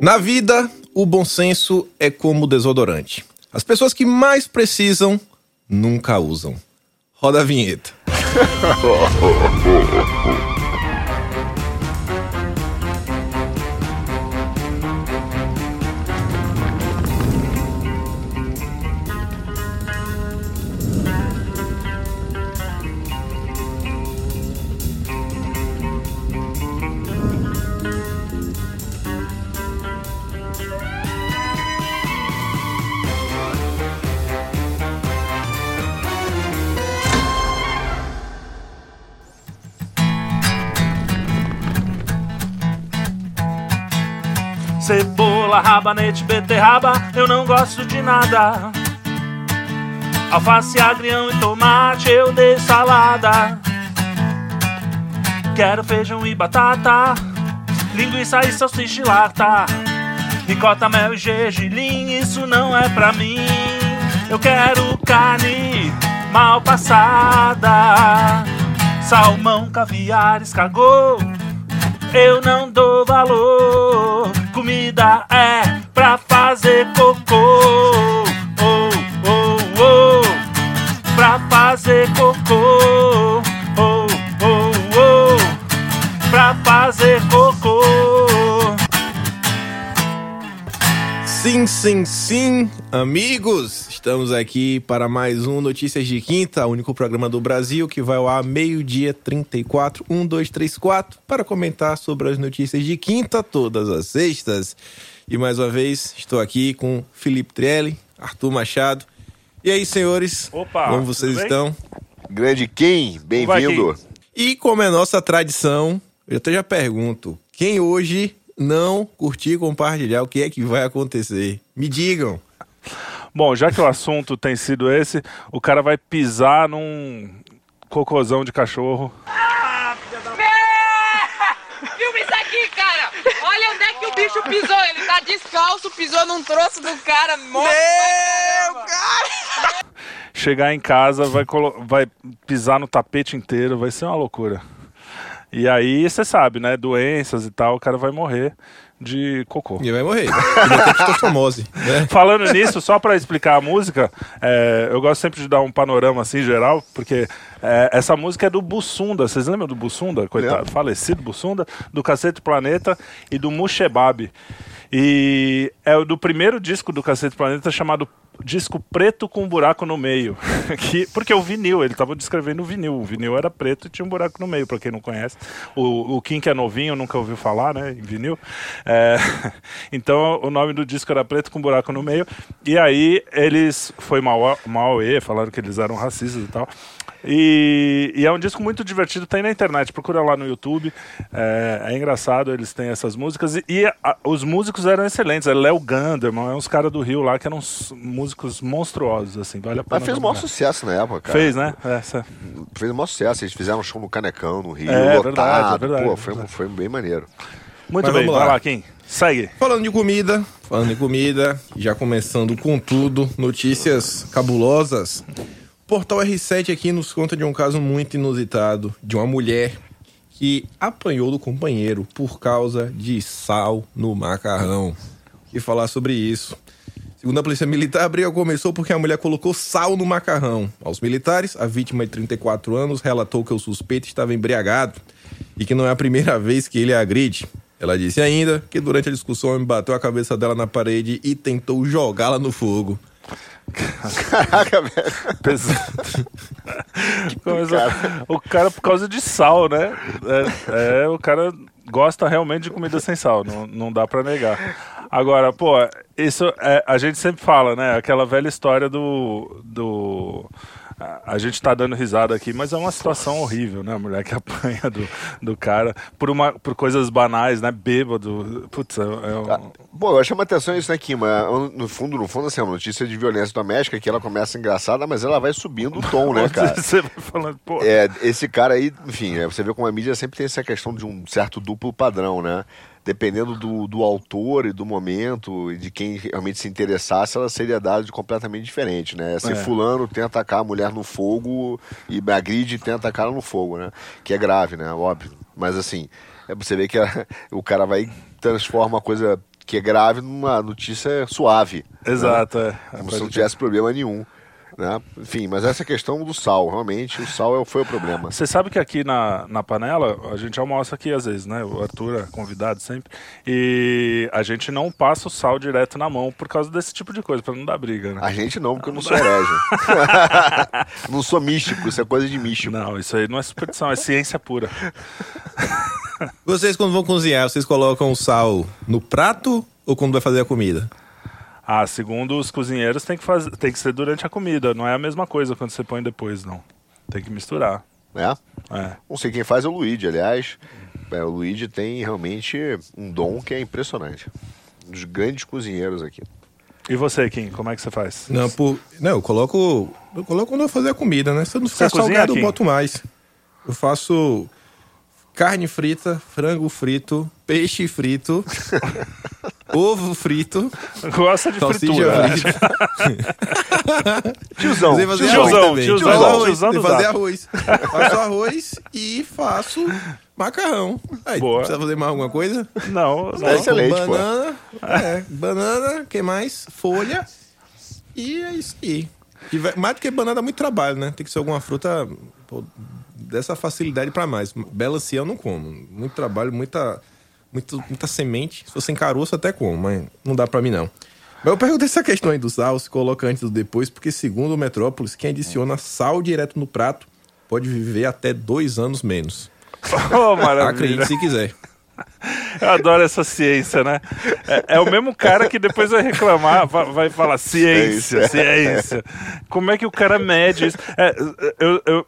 Na vida, o bom senso é como desodorante. As pessoas que mais precisam nunca usam. Roda a vinheta. rabanete, beterraba, eu não gosto de nada. Alface, agrião e tomate, eu dei salada. Quero feijão e batata, linguiça e salsicha e lata. Ricota, mel e gergelim, isso não é pra mim. Eu quero carne mal passada. Salmão, caviar, escargot, eu não dou valor. Comida é pra fazer cocô. Oh, oh, oh. Pra fazer cocô. Sim, sim, sim, amigos! Estamos aqui para mais um Notícias de Quinta, o único programa do Brasil que vai ao ar meio-dia 34, 1, 2, 3, 4, para comentar sobre as notícias de quinta todas as sextas. E mais uma vez, estou aqui com Felipe Trielli, Arthur Machado. E aí, senhores? Opa, Como vocês estão? Grande Kim, bem-vindo. E como é nossa tradição, eu até já pergunto: quem hoje não curtir e compartilhar, o que é que vai acontecer? Me digam. Bom, já que o assunto tem sido esse, o cara vai pisar num cocôzão de cachorro. Filma isso aqui, cara! Olha onde é que o bicho pisou. Ele tá descalço, pisou num troço do cara morto. Meu, cara! chegar em casa, vai, vai pisar no tapete inteiro, vai ser uma loucura. E aí, você sabe, né? Doenças e tal, o cara vai morrer de cocô. E vai morrer. E testosterose, né? Falando nisso, só pra explicar a música, é, eu gosto sempre de dar um panorama assim geral, porque é, essa música é do Bussunda. Vocês lembram do Bussunda? Coitado, Lembro. falecido Bussunda, do Cacete Planeta e do Mushebab. E é o do primeiro disco do Cacete Planeta chamado Disco Preto com um Buraco no Meio. que, porque o vinil, ele tava descrevendo o vinil. O vinil era preto e tinha um buraco no meio, pra quem não conhece. O, o Kim, que é novinho, nunca ouviu falar, né? Em vinil. É, então o nome do disco era Preto com um Buraco no Meio. E aí eles. Foi mal, Mauê, falaram que eles eram racistas e tal. E, e é um disco muito divertido, tem na internet, procura lá no YouTube. É, é engraçado, eles têm essas músicas. E, e a- os músicos eram excelentes. É Léo Ganderman, é uns caras do Rio lá que eram uns músicos monstruosos, assim. Vale a pena. Mas fez o maior sucesso na época, cara. Fez, né? É, essa- Fez o maior sucesso. Eles fizeram um show no Canecão, no Rio, É, lotado. verdade, é verdade, Pô, foi, foi bem maneiro. Muito Mas bem, vamos vai lá. lá, Kim. Segue. Falando de comida, falando em comida, já começando com tudo, notícias cabulosas. Portal R7 aqui nos conta de um caso muito inusitado de uma mulher que apanhou do companheiro por causa de sal no macarrão. E falar sobre isso. Segundo a polícia militar, a briga começou porque a mulher colocou sal no macarrão. Aos militares, a vítima de 34 anos relatou que o suspeito estava embriagado e que não é a primeira vez que ele a agride. Ela disse ainda que durante a discussão homem bateu a cabeça dela na parede e tentou jogá-la no fogo. Caraca, velho. Pesado. Começou- O cara, por causa de sal, né? É, é, o cara gosta realmente de comida sem sal, não, não dá pra negar. Agora, pô, isso é, a gente sempre fala, né? Aquela velha história do. do a- a gente tá dando risada aqui, mas é uma situação horrível, né? A mulher que apanha do, do cara por, uma, por coisas banais, né? Bêbado. Putz, é, é um- Bom, eu chamo atenção isso, né, Kim? Mas, No fundo, no fundo, assim, é uma notícia de violência doméstica que ela começa engraçada, mas ela vai subindo o tom, né, cara? Você vai falando, pô. É, esse cara aí, enfim, é, você vê como a mídia sempre tem essa questão de um certo duplo padrão, né? Dependendo do, do autor e do momento e de quem realmente se interessasse, ela seria dada de completamente diferente, né? Se É. fulano tenta atacar a mulher no fogo e agride e tenta atacar ela no fogo, né? Que é grave, né? Óbvio. Mas assim, é, você vê que a- o cara vai transforma a coisa que é grave numa notícia suave. Exato, né? é. Como se não tivesse problema nenhum. Né? Enfim, mas essa questão do sal, realmente, o sal é- foi o problema. Você sabe que aqui na, na panela, a gente almoça aqui às vezes, né? O Arthur é convidado sempre. E a gente não passa o sal direto na mão por causa desse tipo de coisa, pra não dar briga, né? A gente não, porque eu não sou herege. não sou místico, isso é coisa de místico. Não, isso aí não é superstição, é ciência pura. Vocês, quando vão cozinhar, vocês colocam o sal no prato ou quando vai fazer a comida? Ah, segundo os cozinheiros, tem que, fazer, tem que ser durante a comida. Não é a mesma coisa quando você põe depois, não. Tem que misturar. Né? É. Não sei quem faz é o Luigi, aliás. É, o Luigi tem realmente um dom que é impressionante. Um dos grandes cozinheiros aqui. E você, Kim, como é que você faz? Não, por... não eu coloco. Eu coloco quando eu vou fazer a comida, né? Se eu não ficar salgado, eu boto mais. Eu faço carne frita, frango frito, peixe frito, ovo frito, Gosta de fritura. né? frita. Tiozão, fazer tiozão, arroz tiozão, Faço arroz, tiozão fazer arroz. Faço arroz e faço macarrão. Aí, Boa. precisa fazer mais alguma coisa? Não, É não. excelente, pô. banana, é, banana, que mais? Folha. E é isso aí. E vai- mais do que banana dá muito trabalho, né? Tem que ser alguma fruta pô, dessa facilidade pra mais. Belancia eu não como. Muito trabalho, muita, muito, muita semente. Se fosse em caroço até como, mas não dá pra mim não. Mas eu perguntei essa questão aí do sal, se coloca antes ou depois, porque segundo o Metrópolis, quem adiciona sal direto no prato pode viver até dois anos menos. Oh. Acredite se quiser. Eu adoro essa ciência, né? É, é o mesmo cara que depois vai reclamar, va- vai, falar ciência, ciência. Como é que o cara mede isso? É, eu- eu-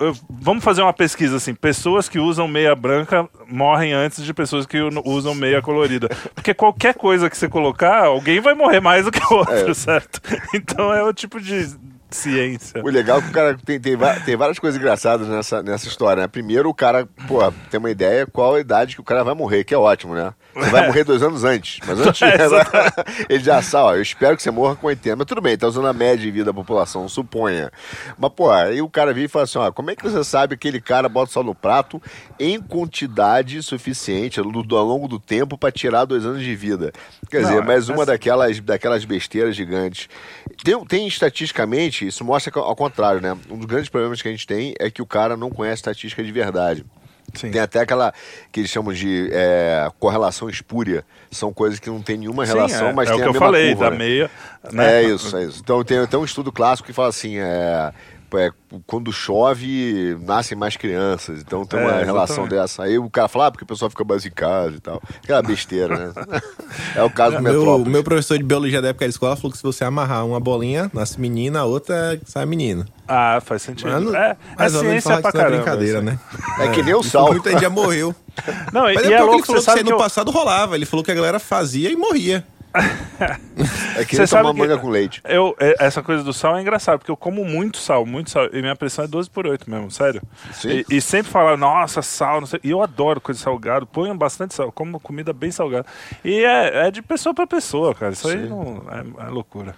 eu- vamos fazer uma pesquisa assim: pessoas que usam meia branca morrem antes de pessoas que usam meia colorida. Porque qualquer coisa que você colocar, alguém vai morrer mais do que o outro, certo? Então é o tipo de ciência. O legal é que o cara tem, tem, tem várias coisas engraçadas nessa, nessa história, né? Primeiro, o cara, pô, tem uma ideia qual a idade que o cara vai morrer, que é ótimo, né? Você vai morrer dois anos antes. Mas antes, ele já sabe, ó, eu espero que você morra com 80. Mas tudo bem, tá usando a média de vida da população, suponha. Mas, pô, aí o cara vira e fala assim, ó, como é que você sabe que aquele cara bota sal no prato em quantidade suficiente ao, longo do tempo para tirar dois anos de vida? Quer Não, dizer, é- mais uma é- daquelas, daquelas besteiras gigantes. Tem, tem estatisticamente, isso mostra ao contrário, né? Um dos grandes problemas que a gente tem é que o cara não conhece estatística de verdade. Sim. Tem até aquela que eles chamam de é, correlação espúria. São coisas que não tem nenhuma Sim, relação, é, mas é tem o a que eu mesma falei, curva, da né? meia. né? É isso, é isso. Então tem até um estudo clássico que fala assim, é, é, quando chove, nascem mais crianças. Então tem É, uma exatamente. relação dessa. Aí o cara fala, ah, porque o pessoal fica mais em casa e tal. Aquela besteira, né? é o caso do Meu, Metrópolis. meu professor de biologia da época da escola falou que se você amarrar uma bolinha, nasce menina, a outra sai menina. Ah, faz sentido. Mas não- é, é ou menos ciência falar pra que não é caramba. brincadeira, isso. né? É que nem o sal. Muita gente já morreu. Não, e, Mas e é é porque ele louco, falou você que sabe isso aí que no eu, passado rolava. Ele falou que a galera fazia e morria. É que Você nem sabe tomar que- manga com leite. eu, é- essa coisa do sal é engraçado, porque eu como muito sal, muito sal, e minha pressão é 12 por 8 mesmo, sério. Sim. E, e sempre falar, nossa, sal, não sei. E eu adoro coisa salgada, ponho bastante sal, como comida bem salgada. E é, é de pessoa pra pessoa, cara. Isso aí não, é, é loucura.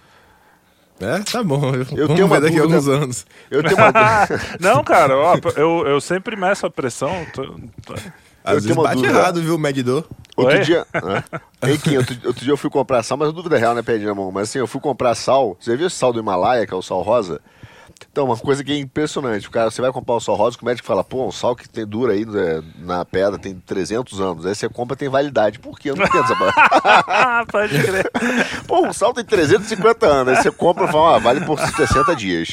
É, tá bom. Eu Vamos tenho uma daqui a alguns anos. Eu tenho uma, não, cara, ó, eu, eu sempre meço a pressão. tô- tô- Às Eu vezes tenho uma bate dúvida. errado, viu, o medidor. Outro Oi? dia. né? Ei, Kim, outro, outro dia eu fui comprar sal, mas a dúvida real não é pedir na mão. Mas assim, eu fui comprar sal. Você viu esse sal do Himalaia, que é o sal rosa? Então, uma coisa que é impressionante. O cara, você vai comprar o sal rosa, o médico fala, pô, um sal que tem, dura aí né, na pedra tem 300 anos. Aí você compra tem validade. Por quê? Eu não entendo essa parada. Ah, pode crer. Pô, um sal tem 350 anos. Aí você compra e fala, ah, vale por 60 dias.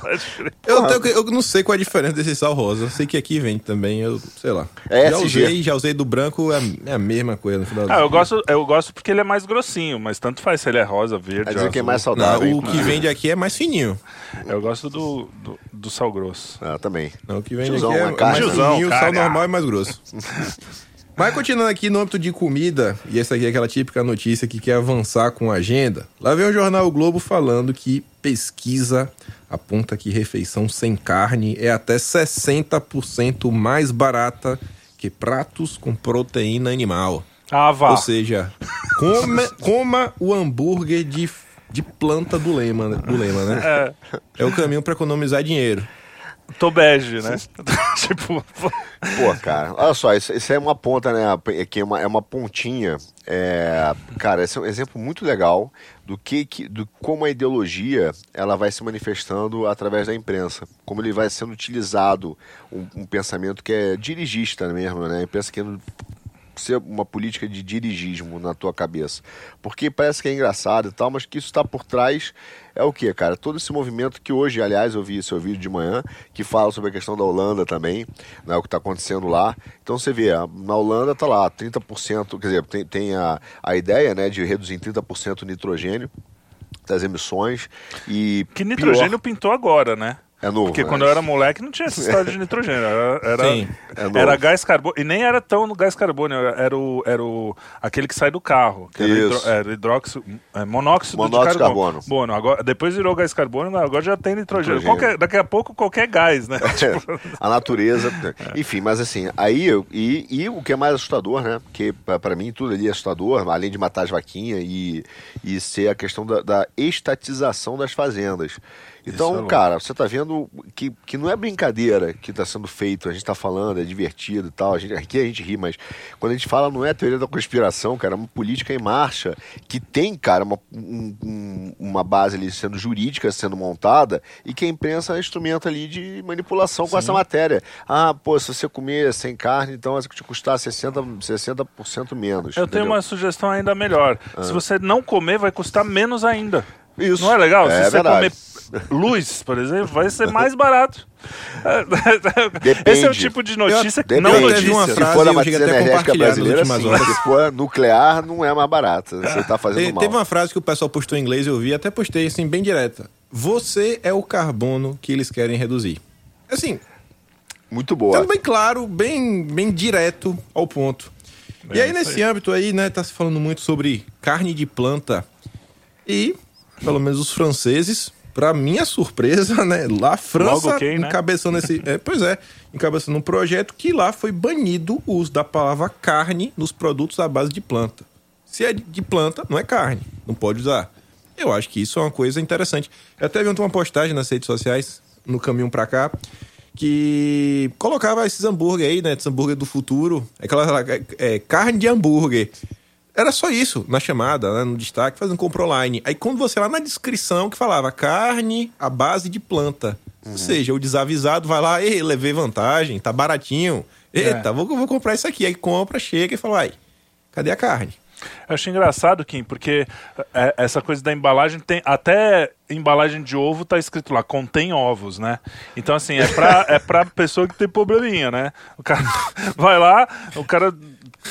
Pode crer. Eu, tenho eu não sei qual é a diferença desse sal rosa. Eu sei que aqui vende também, eu sei lá. É já SG. usei, já usei do branco, é a- é a mesma coisa no final do Ah, eu gosto, eu gosto porque ele é mais grossinho, mas tanto faz se ele é rosa, verde. Quer dizer que é azul. mais Não, saudável. o que vende aqui é mais fininho. Eu gosto do, do, do sal grosso. Ah, também. Não, o que vende Tiozão, aqui é é carne. mais fininho, o sal normal é mais grosso. Mas continuando aqui no âmbito de comida, e essa aqui é aquela típica notícia que quer avançar com a agenda, lá vem o jornal o Globo falando que pesquisa aponta que refeição sem carne é até 60% mais barata que pratos com proteína animal. Ah, vá. Ou seja, come- coma o hambúrguer de, de planta do lema, do lema né? É. É o caminho para economizar dinheiro. tô bege, né? tipo, Pô, cara, olha só, isso, isso é uma ponta, né? Aqui é uma, é uma pontinha. É, cara, esse é um exemplo muito legal do que, que do como a ideologia ela vai se manifestando através da imprensa, como ele vai sendo utilizado um, um pensamento que é dirigista mesmo, né? Pensa que ser uma política de dirigismo na tua cabeça. Porque parece que é engraçado e tal, mas que isso está por trás é o que, cara? Todo esse movimento que hoje, aliás, eu vi seu vídeo de manhã, que fala sobre a questão da Holanda também, né, o que está acontecendo lá. Então você vê, na Holanda está lá 30%, quer dizer, tem, tem a, a ideia né, de reduzir em 30% o nitrogênio das emissões e que nitrogênio pior... pintou agora, né? É novo. Porque quando eu era moleque não tinha essa história de nitrogênio. Era, era, Sim, é era gás carbônico. E nem era tão no gás carbônico, era o, era o aquele que sai do carro. Que era, hidro, era hidróxido, é, monóxido, monóxido de carbono. carbono. agora, depois virou gás carbônico, agora já tem nitrogênio. nitrogênio. Qualquer, daqui a pouco qualquer gás, né? tipo... a natureza. Enfim, mas assim, aí e, e o que é mais assustador, né? Porque para mim tudo ali é assustador, além de matar as vaquinhas e, e ser a questão da, da estatização das fazendas. Então, é cara, você tá vendo que, que não é brincadeira que está sendo feito, a gente está falando, é divertido e tal, a gente, aqui a gente ri, mas quando a gente fala não é teoria da conspiração, cara, é uma política em marcha que tem, cara, uma, um, uma base ali sendo jurídica, sendo montada e que a imprensa é instrumento ali de manipulação Sim. com essa matéria. Ah, pô, se você comer sem carne, então vai te custar 60%, 60 menos. Eu entendeu? tenho uma sugestão ainda melhor. Ah. Se você não comer, vai custar menos ainda. Isso. Não é legal? É Se você comer luz, por exemplo, vai ser mais barato. Depende. Esse é o tipo de notícia que não notícia. Uma frase, se for a matriz energética brasileira, sim, se for nuclear, não é mais barato. Você está fazendo Te, mal. Teve uma frase que o pessoal postou em inglês, eu vi, até postei assim, bem direta. Você é o carbono que eles querem reduzir. Assim... Muito boa. Sendo bem claro, bem, bem direto ao ponto. Bem, e aí, nesse aí. âmbito aí, né, tá se falando muito sobre carne de planta. E pelo menos os franceses, para minha surpresa, né? Lá a França quem, né? encabeçando esse. É, pois é, encabeçando um projeto que lá foi banido o uso da palavra carne nos produtos à base de planta. Se é de planta, não é carne, não pode usar. Eu acho que isso é uma coisa interessante. Eu até vi uma postagem nas redes sociais, no caminho para cá, que colocava esses hambúrguer aí, né? Esses hambúrguer do futuro. Aquela é, é, carne de hambúrguer. Era só isso, na chamada, né, no destaque, fazendo compra online. Aí quando você lá na descrição que falava carne à base de planta. Uhum. Ou seja, o desavisado vai lá, ei, levei vantagem, tá baratinho. Eita, é. vou, vou comprar isso aqui. Aí compra, chega e fala, ai, cadê a carne? Eu acho engraçado, Kim, porque é, essa coisa da embalagem tem. Até embalagem de ovo tá escrito lá, contém ovos, né? Então, assim, é pra, é pra pessoa que tem probleminha, né? O cara vai lá, o cara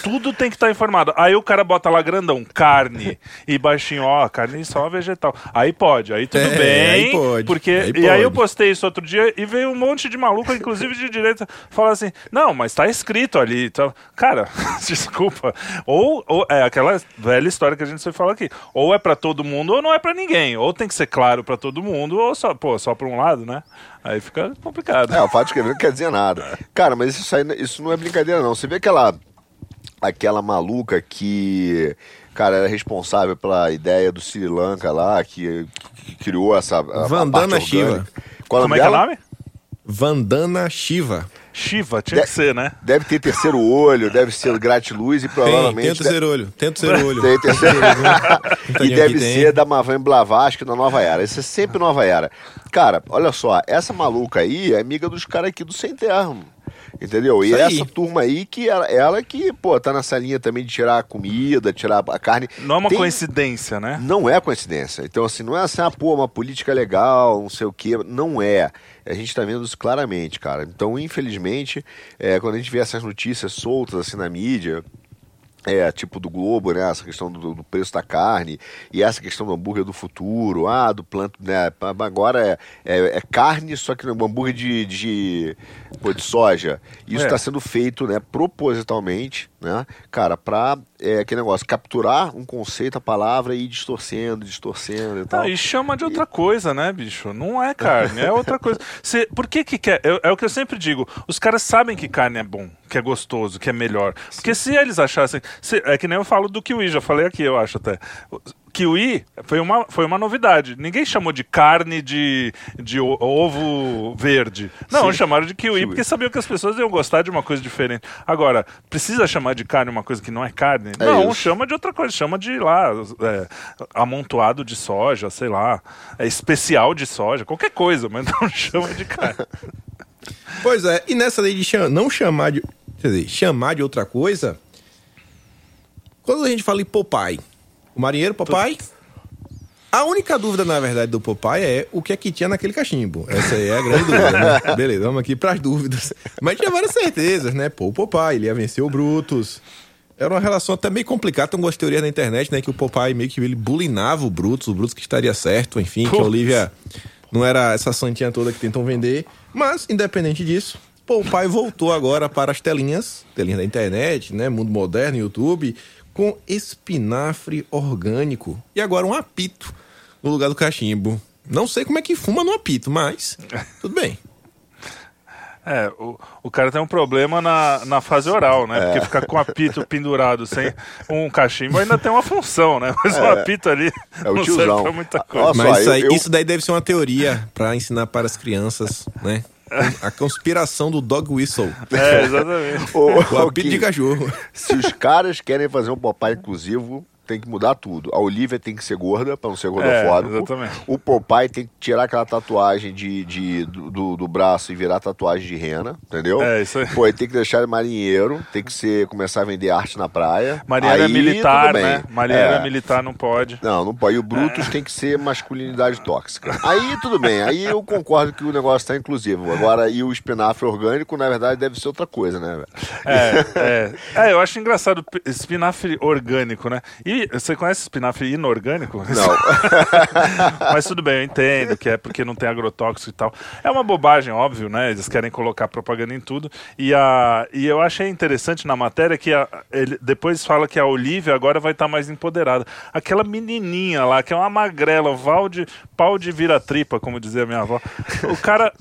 tudo tem que estar tá informado. Aí o cara bota lá grandão, carne, e baixinho, ó, carne só vegetal. Aí pode, aí tudo é, bem. Aí pode, porque aí E pode. aí eu postei isso outro dia e veio um monte de maluco, inclusive de direita, falar assim: não, mas tá escrito ali. Então, cara, desculpa. Ou, ou é aquela velha história que a gente sempre fala aqui. Ou é para todo mundo ou não é para ninguém. Ou tem que ser claro para todo mundo, ou só, pô, só pra um lado, né? Aí fica complicado. É, o fato de escrever não quer dizer nada. Cara, mas isso, aí, isso não é brincadeira, não. Você vê aquela aquela maluca que, cara, era responsável pela ideia do Sri Lanka lá, que, que criou essa. Vandana Shiva. Qual Como é que é o nome? Vandana Shiva. Shiva, tinha que ser, né? Deve ter terceiro olho, deve ser gratiluz e provavelmente. Tem, tem terceiro deve... olho, tem terceiro olho. Tem terceiro olho. e deve ser da Mavan Blavatsky da Nova Era. Isso é sempre Nova Era. Cara, olha só, essa maluca aí é amiga dos caras aqui do Sem Termo. Entendeu? E essa turma aí que ela, ela, que, pô, tá nessa linha também de tirar a comida, tirar a carne. Não é uma Tem... coincidência, né? Não é coincidência. Então, assim, não é assim, ah, pô, uma política legal, não sei o quê. Não é. A gente tá vendo isso claramente, cara. Então, infelizmente, é, quando a gente vê essas notícias soltas assim na mídia, é, tipo do Globo, né? Essa questão do, do, preço da carne e essa questão do hambúrguer do futuro, ah, do planto, né? Agora é, é, é carne, só que no hambúrguer de, de, pô, de soja. Isso está é. sendo feito, né, propositalmente, né, cara, para é, aquele negócio, capturar um conceito, a palavra e ir distorcendo, distorcendo e tal. Ah, e chama de outra e... coisa, né, bicho? Não é carne, é outra coisa. Cê, por que que quer? É, é, o que eu sempre digo, os caras sabem que carne é bom, que é gostoso, que é melhor. Porque Sim. se eles achassem... É que nem eu falo do kiwi, já falei aqui, eu acho até. Kiwi foi uma, foi uma novidade. Ninguém chamou de carne de, de ovo verde. Não, Sim. chamaram de kiwi, Kiwi. porque sabiam que as pessoas iam gostar de uma coisa diferente. Agora, precisa chamar de carne uma coisa que não é carne? É não, isso. chama de outra coisa. Chama de lá, é, amontoado de soja, sei lá, é especial de soja, qualquer coisa, mas não chama de carne. Pois é, e nessa lei de não chamar de. Quer dizer, chamar de outra coisa. Quando a gente fala em Popeye, o marinheiro Popeye. A única dúvida, na verdade, do Popeye é o que é que tinha naquele cachimbo. Essa aí é a grande dúvida, né? Beleza, vamos aqui pras dúvidas. Mas tinha várias certezas, né? Pô, o Popeye, ele ia vencer o Brutus. Era uma relação até meio complicada, tem algumas teorias na internet, né? Que o Popeye meio que ele bulinava o Brutus, o Brutus que estaria certo, enfim, que a Putz. Olivia não era essa santinha toda que tentam vender. Mas, independente disso, Popeye voltou agora para as telinhas, telinhas da internet, né? Mundo moderno, YouTube, com espinafre orgânico. E agora um apito no lugar do cachimbo. Não sei como é que fuma no apito, mas tudo bem. É, o, o cara tem um problema na, na fase oral, né? Porque ficar com o apito pendurado sem um cachimbo ainda tem uma função, né? Mas o apito ali É o não tiozão. serve pra muita coisa. Nossa, Mas eu- isso, aí- eu- isso daí deve ser uma teoria para ensinar para as crianças, né? A conspiração do dog whistle. É, exatamente. O ô, apito de cachorro. Se os caras querem fazer um Popeye inclusivo, tem que mudar tudo. A Olivia tem que ser gorda, pra não ser gordofóbico. É, exatamente. O Popeye tem que tirar aquela tatuagem de, de- do, do- do braço e virar tatuagem de rena, entendeu? É, isso aí. Pô, ele tem que deixar ele marinheiro, tem que ser, começar a vender arte na praia. Marinheiro é militar, né? Marinheiro é. É. militar, não pode. Não, não pode. E o Brutus tem que ser masculinidade tóxica. Aí tudo bem, aí eu concordo que o negócio tá inclusivo. Agora, e o espinafre orgânico, na verdade, deve ser outra coisa, né? velho? É, é. É, eu acho engraçado espinafre orgânico, né? E você conhece espinafre inorgânico? Não. Mas tudo bem, eu entendo que é porque não tem agrotóxico e tal. É uma bobagem, óbvio, né? Eles querem colocar propaganda em tudo. E, a, e eu achei interessante na matéria que a- ele depois fala que a Olivia agora vai estar mais empoderada. Aquela menininha lá, que é uma magrela, val de, pau de vira-tripa, como dizia minha avó. O cara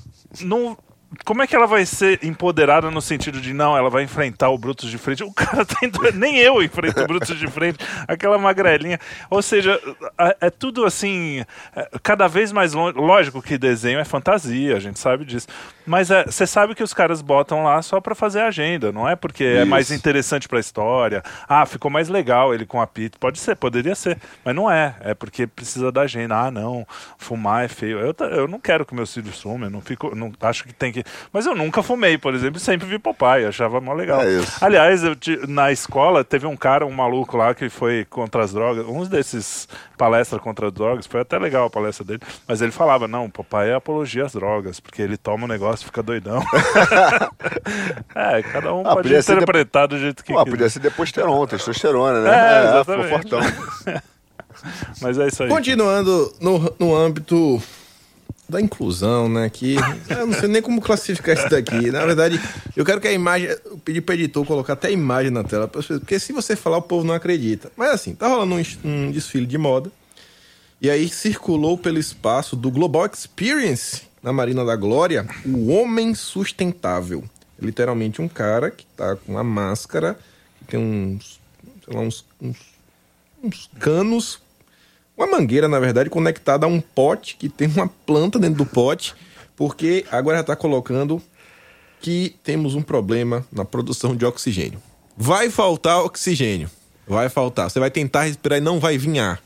não. Como é que ela vai ser empoderada no sentido de não, ela vai enfrentar o Brutus de frente? O cara tem. Nem eu enfrento o Brutus de frente, aquela magrelinha. Ou seja, a- é tudo assim, é, cada vez mais longe. Lógico que desenho é fantasia, a gente sabe disso. Mas é, você sabe que os caras botam lá só pra fazer agenda, não é porque é Isso. mais interessante pra história. Ah, ficou mais legal ele com apito. Pode ser, poderia ser. Mas não é. É porque precisa da agenda. Ah, não, fumar é feio. Eu, eu não quero que meus filhos fumem, eu não fico. Não, acho que tem que. Mas eu nunca fumei, por exemplo, e sempre vi Popeye, achava mó legal. É. Aliás, eu na escola teve um cara, um maluco lá que foi contra as drogas. Uns desses palestras contra as drogas, foi até legal a palestra dele. Mas ele falava: não, Popeye é apologia às drogas, porque ele toma um negócio e fica doidão. é, cada um Ah, pode interpretar do jeito que Pô, quiser. podia ser deposteron, testosterona, né? É, ficou exatamente. fortão. Mas é isso aí. Continuando no, no âmbito da inclusão, né? Que eu não sei nem como classificar isso daqui. Na verdade, eu quero que a imagem. Eu pedi pro editor colocar até a imagem na tela, porque se você falar, o povo não acredita. Mas assim, tá rolando um, um desfile de moda. E aí circulou pelo espaço do Global Experience na Marina da Glória o Homem Sustentável. Literalmente um cara que tá com uma máscara, que tem uns, sei lá, uns, uns, uns canos, uma mangueira, na verdade, conectada a um pote que tem uma planta dentro do pote, porque agora está colocando que temos um problema na produção de oxigênio. Vai faltar oxigênio. Vai faltar. Você vai tentar respirar e não vai vir ar.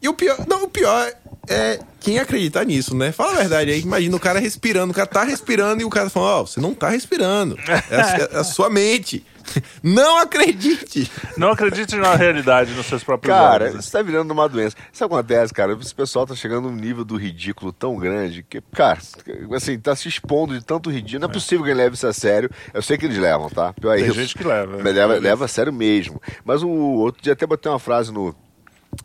E o pior, não, o pior é quem acreditar nisso, né? Fala a verdade aí. Imagina o cara respirando, o cara tá respirando e o cara fala: Ó, você não tá respirando. É a, é a sua mente. Não acredite. Não acredite na realidade nos seus próprios Cara, olhos. né? isso tá virando uma doença. Isso acontece, cara. Esse pessoal tá chegando num nível do ridículo tão grande que, cara, assim, tá se expondo de tanto ridículo. Não é possível que ele leve isso a sério. Eu sei que eles levam, tá? Pior é Tem isso. gente que leva. Leva, leva a sério mesmo. Mas o outro dia até botei uma frase no,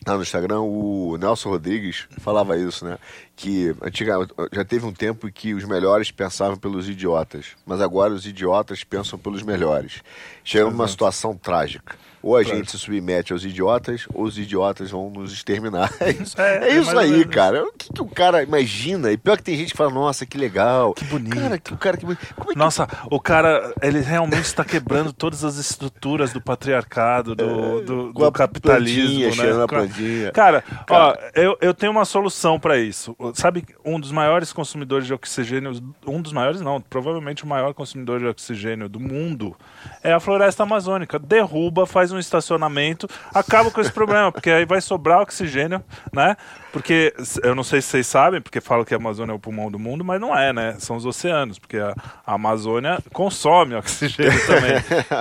lá no Instagram, o Nelson Rodrigues falava isso, né? Que antiga, já teve um tempo em que os melhores pensavam pelos idiotas, mas agora os idiotas pensam pelos melhores. Chega numa situação trágica. Ou a gente se submete aos idiotas, ou os idiotas vão nos exterminar. É isso, É, é é isso ou aí, cara. O que, que o cara imagina? E pior que tem gente que fala, nossa, que legal. Que bonito. Cara, que o cara que. Como é que Nossa, o cara, ele realmente está quebrando todas as estruturas do patriarcado, do, do, É, do a capitalismo, plantinha, né? cheirando a Com a- plantinha. Cara, ó, eu, eu tenho uma solução para isso. Sabe, um dos maiores consumidores de oxigênio, um dos maiores não, provavelmente o maior consumidor de oxigênio do mundo é a floresta amazônica. Derruba, faz um estacionamento, acaba com esse problema, porque aí vai sobrar oxigênio, né? Porque eu não sei se vocês sabem, porque falam que a Amazônia é o pulmão do mundo, mas não é, né? São os oceanos, porque a, a Amazônia consome oxigênio também.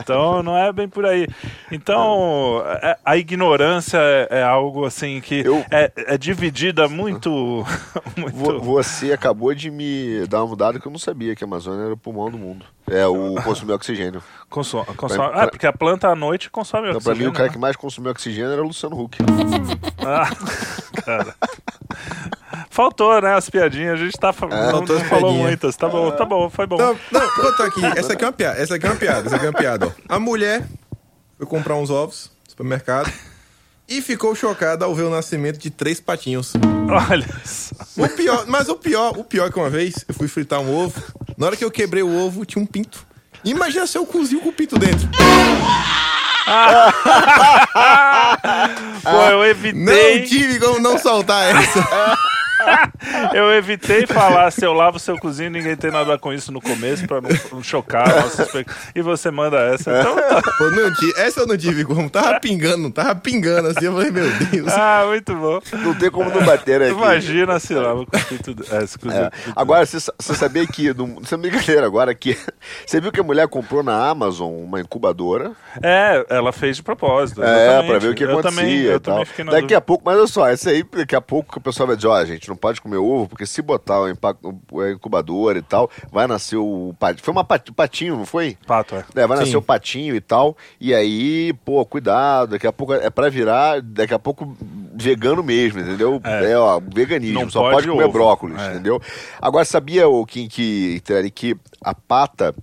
Então não é bem por aí. Então é- a ignorância é, é algo assim que Eu- é, é dividida muito. muito... Vo- Você acabou de me dar uma mudada que eu não sabia que a Amazônia era o pulmão do mundo. É o consumir oxigênio. Consome, consome. Pra- Ah, porque a planta à noite consome Então, pra oxigênio. mim, o cara né? que mais consumiu oxigênio era o Luciano Huck. Ah, cara. Faltou, né? As piadinhas. A gente tá, fa- não, não falou muitas. Tá bom, tá bom, foi bom. Não, não, contar aqui. Essa aqui é uma piada. Essa aqui é uma piada. Essa aqui é uma piada. ó. A mulher foi comprar uns ovos no supermercado e ficou chocada ao ver o nascimento de três patinhos. Olha só. O pior, mas o pior, o pior é que uma vez eu fui fritar um ovo. Na hora que eu quebrei o ovo, tinha um pinto. Imagina se eu cozinho com o pinto dentro. Pô, eu evitei. Não tive como não soltar essa. Eu evitei falar se eu lavo seu cozinho, ninguém tem nada a ver com isso no começo, pra não, não chocar E você manda essa. Então, tá. Pô, não essa eu não tive como. Tava pingando, tava pingando assim. Eu falei, meu Deus. Ah, muito bom. Não tem como não bater aqui. Imagina se lava com o pinto. de- É, É. Agora, você, sa- você sabia que, não, sem brincadeira agora, que você viu que a mulher comprou na Amazon uma incubadora? É, ela fez de propósito. É, pra ver o que eu acontecia Também, eu tal. também fiquei na Daqui dúvida. a pouco, mas olha só, essa aí, daqui a pouco que o pessoal vai dizer, ó, gente não pode comer ovo, porque se botar o, incubador e tal, vai nascer o patinho. Foi uma pat- patinho, não foi? Pato, é. É, vai Sim. nascer o patinho e tal. E aí, pô, cuidado, daqui a pouco é pra virar, daqui a pouco vegano mesmo, entendeu? É. É, ó, veganismo, Não só pode pode, comer ovo. brócolis, É. entendeu? Agora, sabia, o Kim, que, que a pata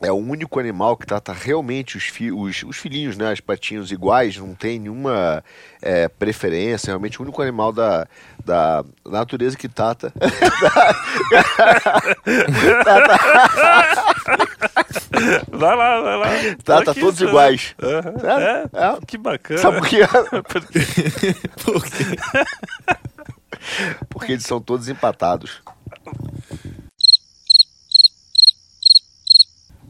é o único animal que trata realmente os, fi- os, os filhinhos, né? Os patinhos iguais, não tem nenhuma é, preferência, realmente o único animal da, da natureza que trata. Vai lá, vai lá. trata Aqui, todos né? iguais. É, É, é. que bacana. Sabe por quê? Porque- Por quê? Porque eles são todos empatados.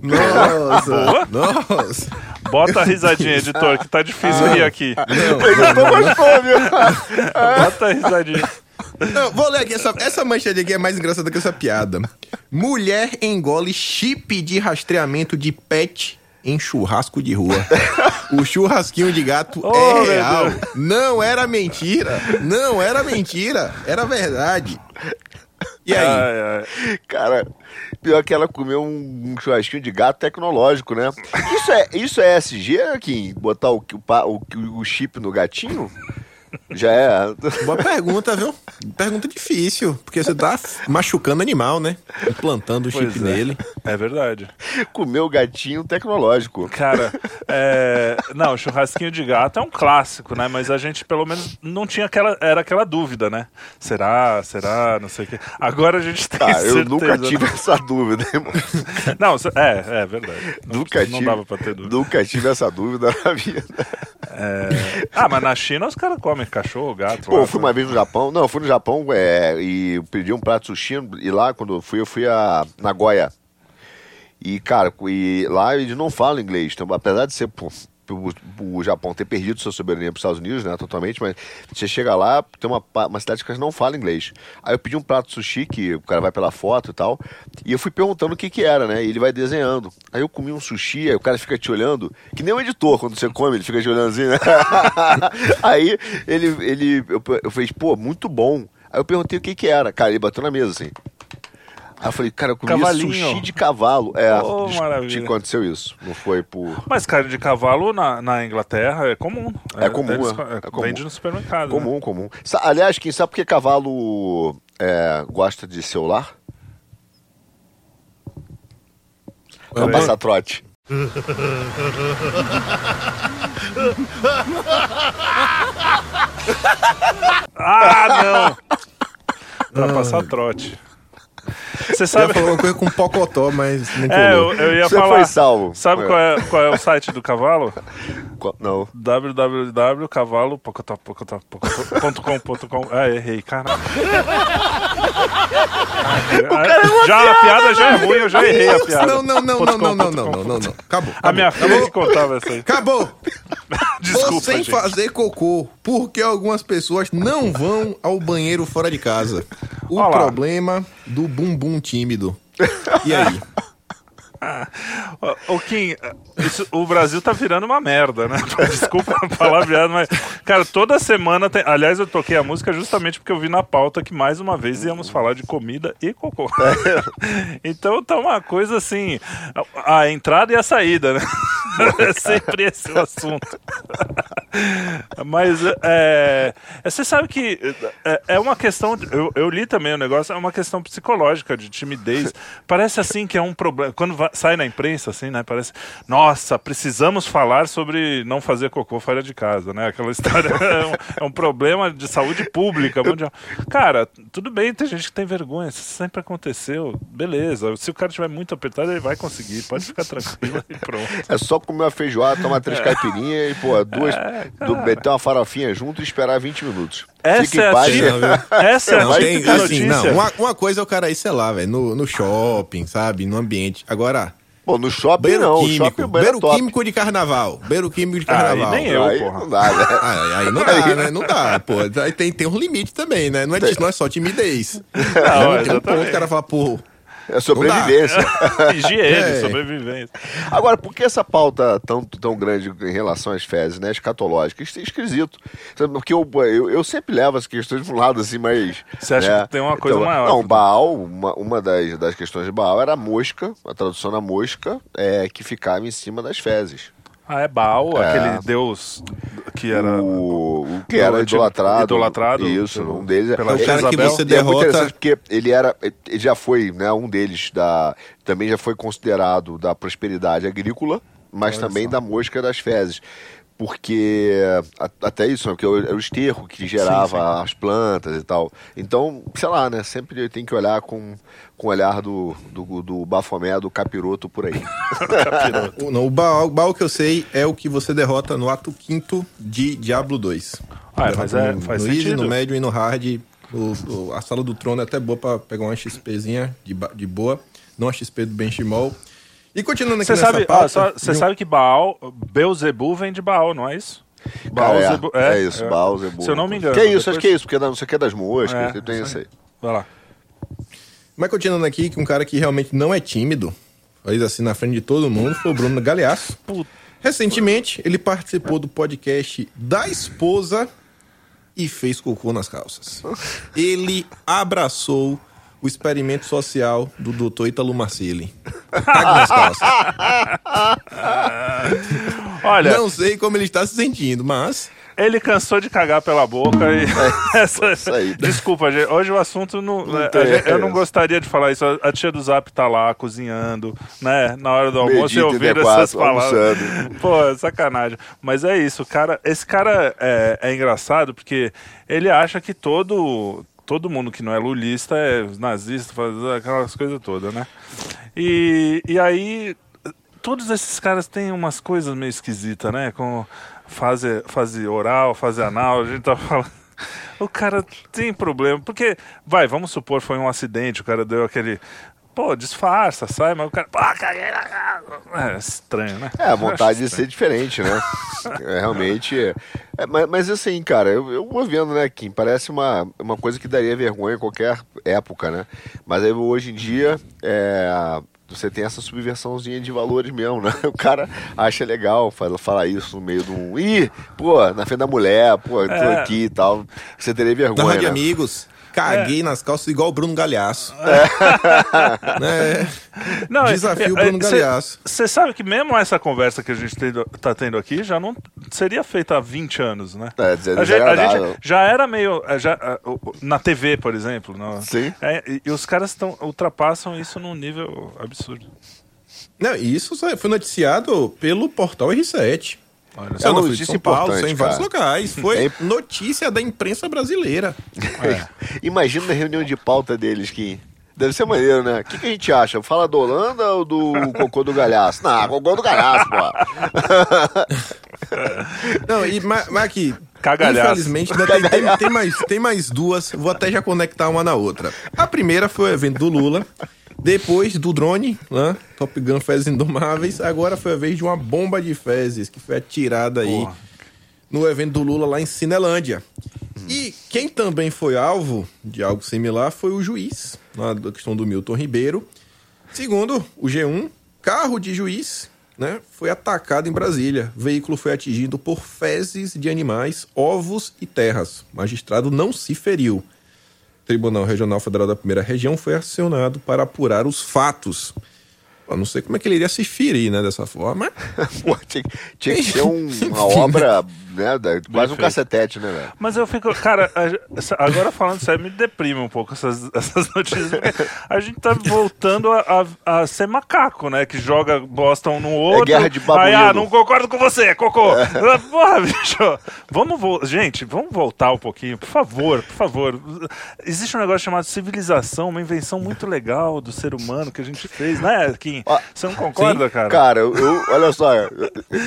Nossa. Nossa. Bota a risadinha, editor, que tá difícil Ah. rir aqui. Então gostou, viu? Bota a risadinha. Não, vou ler aqui. Essa, essa manchete aqui é mais engraçada que essa piada. Mulher engole chip de rastreamento de pet em churrasco de rua. O churrasquinho de gato Oh, é real. Não era mentira. Não era mentira. Era verdade. E aí? Ai, ai. Cara, pior que ela comeu um, um churrasquinho de gato tecnológico, né? Isso é, isso é SG, Kim? Botar o, o, o, o chip no gatinho? Já é. Boa pergunta, viu? Pergunta difícil. Porque você tá machucando animal, né? Implantando o chip é. nele. É verdade. Comeu o gatinho tecnológico. Cara, é... não, churrasquinho de gato é um clássico, né? Mas a gente pelo menos não tinha aquela, era aquela dúvida, né? Será, será, não sei o quê. Agora a gente tem eu certeza. nunca tive né? essa dúvida, irmão. Não, é, é verdade. Não, Nunca não tive. dava pra ter dúvida. Nunca tive essa dúvida na vida. É... Ah, mas na China os caras comem cachorro, gato. Pô, eu fui uma vez no Japão. Não, eu fui no Japão é, e pedi um prato de sushi. E lá, quando eu fui, eu fui a Nagoya. E, cara, e lá eles não falam inglês. Então, apesar de ser pô, o, Japão ter perdido sua soberania para os Estados Unidos, né, totalmente, mas você chega lá, tem uma, uma cidade que não falam inglês. Aí eu pedi um prato de sushi, que o cara vai pela foto e tal, e eu fui perguntando o que que era, né, e ele vai desenhando. Aí eu comi um sushi, aí o cara fica te olhando, que nem o editor, quando você come, ele fica te olhando assim, né? aí ele, ele eu, eu falei, pô, muito bom. Aí eu perguntei o que que era, cara, ele bateu na mesa assim. Aí eu falei, cara, eu comi Cavalinho. sushi de cavalo. É, Oh, maravilha. te aconteceu isso. Não foi por. Mas carne de cavalo na, na Inglaterra é comum. É comum, eles é. co- É comum. Vende no supermercado. né? Comum, comum. Sa- aliás, quem sabe por que cavalo é, gosta de celular? Pra Também. passar trote. Ah, não! Pra passar trote. Você Eu ia sabe. falar uma coisa com pocotó, mas não É, colou. eu, eu ia Você falar. foi salvo. Sabe É. qual é, qual é o site do cavalo? Qual- Não. www.cavalo.com.com. Ah, errei, caralho. Já a piada já é ruim, eu já errei a piada. Não, não, não, não, não, não, não, não, não, não. Acabou. A minha acabou. filha que contava essa aí. Acabou. Desculpa, sem gente. fazer cocô, porque algumas pessoas não vão ao banheiro fora de casa. O Olha lá. problema do bumbum tímido. E aí? Ô, Kim, isso- o Brasil tá virando uma merda, né? Desculpa a palavreada, mas, cara, toda semana tem. Aliás, eu toquei a música justamente porque eu vi na pauta que mais uma vez íamos falar de comida e cocô. então tá uma coisa assim: a, entrada e a saída, né? É sempre esse o assunto. Mas é, é, você sabe que é, é uma questão. Eu, eu li também o negócio, é uma questão psicológica, de timidez. Parece assim que é um problema. Quando vai- sai na imprensa, assim, né? Parece. Nossa, precisamos falar sobre não fazer cocô fora de casa, né? Aquela história é um, é um problema de saúde pública mundial. Cara, tudo bem, tem gente que tem vergonha. Isso sempre aconteceu. Beleza. Se o cara estiver muito apertado, ele vai conseguir. Pode ficar tranquilo e pronto. É só comer uma feijoada, tomar três caipirinhas e, pô, duas. do, meter uma farofinha junto e esperar 20 minutos. Essa é paz. né? Essa é a Não, tem, assim, não. Uma, uma coisa é o cara ir, sei lá, velho, no, no shopping, sabe? No ambiente. Agora, Pô, no shopping beiro não. químico. shopping é beiro top. químico de carnaval. Beiro químico de carnaval. e nem eu. aí porra. não dá, né? Ah, aí não dá, né? Não dá, pô. Aí tem, tem um limite também, né? Não é, não é só timidez. Não, tem um ponto o cara fala, pô, É sobrevivência. Higiene, É. sobrevivência. Agora, por que essa pauta tão, tão grande em relação às fezes, né? Escatológicas? Isso é esquisito. Porque eu, eu, eu sempre levo as questões de um lado assim, mas. Você acha né? que tem uma coisa maior? Não, Baal, uma, uma das, das questões de Baal era a mosca, a tradução da mosca, é, que ficava em cima das fezes. Ah, é Baal, É. aquele deus que era. O, o que era idolatrado. idolatrado Isso, pelo- um deles. pela O cara que você E é muito derrota. interessante porque ele era, ele já foi, né, um deles da, também já foi considerado da prosperidade agrícola, mas também da mosca das fezes. Porque até isso, né, porque era o esterco que gerava as plantas e tal. Então, sei lá, né? Sempre tem que olhar com, com o olhar do, do, do bafomé, do capiroto por aí. O, não, o baú, o baú que eu sei é o que você derrota no ato quinto de Diablo 2. Ah, mas é- no, faz no easy, sentido. no médio e no hard. O- o- a sala do trono é até boa pra pegar uma XPzinha de, de boa. Não a XP do Benchimol. E continuando aqui Você sabe, pauta... só- você um- sabe que Baal, Beuzebu vem de Baal, não é isso? Cara, é, Zebu- é, isso, Baal, Zebu. Se eu não me engano. Que é isso, depois- acho que é isso, porque não sei o que é das moscas, É, que tem isso aí. Vai lá. Mas continuando aqui, que um cara que realmente não é tímido, faz assim na frente de todo mundo, foi o Bruno Galeasso. Recentemente, ele participou do podcast da esposa e fez cocô nas calças. Ele abraçou o experimento social do Dr. Italo Marcilli. Cague nas calças. Olha, Não sei como ele está se sentindo, mas ele cansou de cagar pela boca e. Essa- É, isso aí. Desculpa, gente. Hoje o assunto não. né, tem a gente- eu não essa. gostaria de falar isso. A- tia do Zap tá lá cozinhando, né? Na hora do almoço e Meio-dia, ouvir 34, essas palavras. almoçando. Pô, é sacanagem. Mas é isso, cara. Esse cara é, é engraçado porque ele acha que todo. Todo mundo que não é lulista é nazista, faz aquelas coisas todas, né? E, e aí, todos esses caras têm umas coisas meio esquisitas, né? Com fase, fase oral, fase anal, a gente tá falando. O cara tem problema, porque, vai, vamos supor, foi um acidente, o cara deu aquele. Pô, disfarça, sai, mas o cara. Pô, caguei na casa. É estranho, né? É, a Eu vontade de ser diferente, né? É, realmente. é, mas, mas assim, cara, eu, eu vou vendo, né, Kim? Parece uma, uma coisa que daria vergonha em qualquer época, né? Mas aí, hoje em dia, é, você tem essa subversãozinha de valores mesmo, né? O cara acha legal falar, isso no meio de um. Ih, pô, na frente da mulher, pô, tô É. aqui e tal. Você teria na vergonha. Rádio né? Amigos, caguei nas calças igual o Bruno Galhaço. né? Não, Desafio Bruno Galhaço. Você sabe que mesmo essa conversa que a gente tendo- tá tendo aqui já não seria feita há 20 anos, né? É, a, gente, a gente já era meio. é, Já, é, na TV, por exemplo. não- Sim. É, e, os caras tão, ultrapassam isso num nível absurdo. Não, e isso foi noticiado pelo portal R7. Olha, é uma notícia São Paulo, importante, em vários locais. Foi É. notícia da imprensa brasileira. Imagina a reunião de pauta deles, que deve ser maneiro, né? O que, que a gente acha? Fala do Holanda ou do cocô do galhaço? Não, cocô do galhaço, pô. Não, e mas, mas aqui, Cagalhaço. infelizmente, ainda tem, tem- tem mais, tem mais duas. Vou até já conectar uma na outra. A primeira foi o evento do Lula. Depois do drone, né? Top Gun Fezes Indomáveis. Agora foi a vez de uma bomba de fezes que foi atirada aí Porra. no evento do Lula lá em Cinelândia. E quem também foi alvo de algo similar foi o juiz, na da questão do Milton Ribeiro. Segundo o G1, carro de juiz né, foi atacado em Brasília. O veículo foi atingido por fezes de animais, ovos e terras. O magistrado não se feriu. Tribunal Regional Federal da Primeira Região foi acionado para apurar os fatos. Eu não sei como é que ele iria se ferir, né, dessa forma. Pô, tinha, tinha que ser um- uma obra, né? quase um cacetete, né, velho? Mas eu fico, cara, a- agora falando sério, me deprime um pouco essas, essas notícias. A gente tá voltando a, a- a ser macaco, né? Que joga bosta um no outro. guerra de Aí, babuíno. ah, não concordo com você, é cocô. Porra, bicho. Vamos, vo- gente, vamos voltar um pouquinho, por favor, por favor. Existe um negócio chamado civilização, uma invenção muito legal do ser humano que a gente fez, né, Kim? Ó, Você não concorda, sim. cara? Cara, eu, eu- olha só,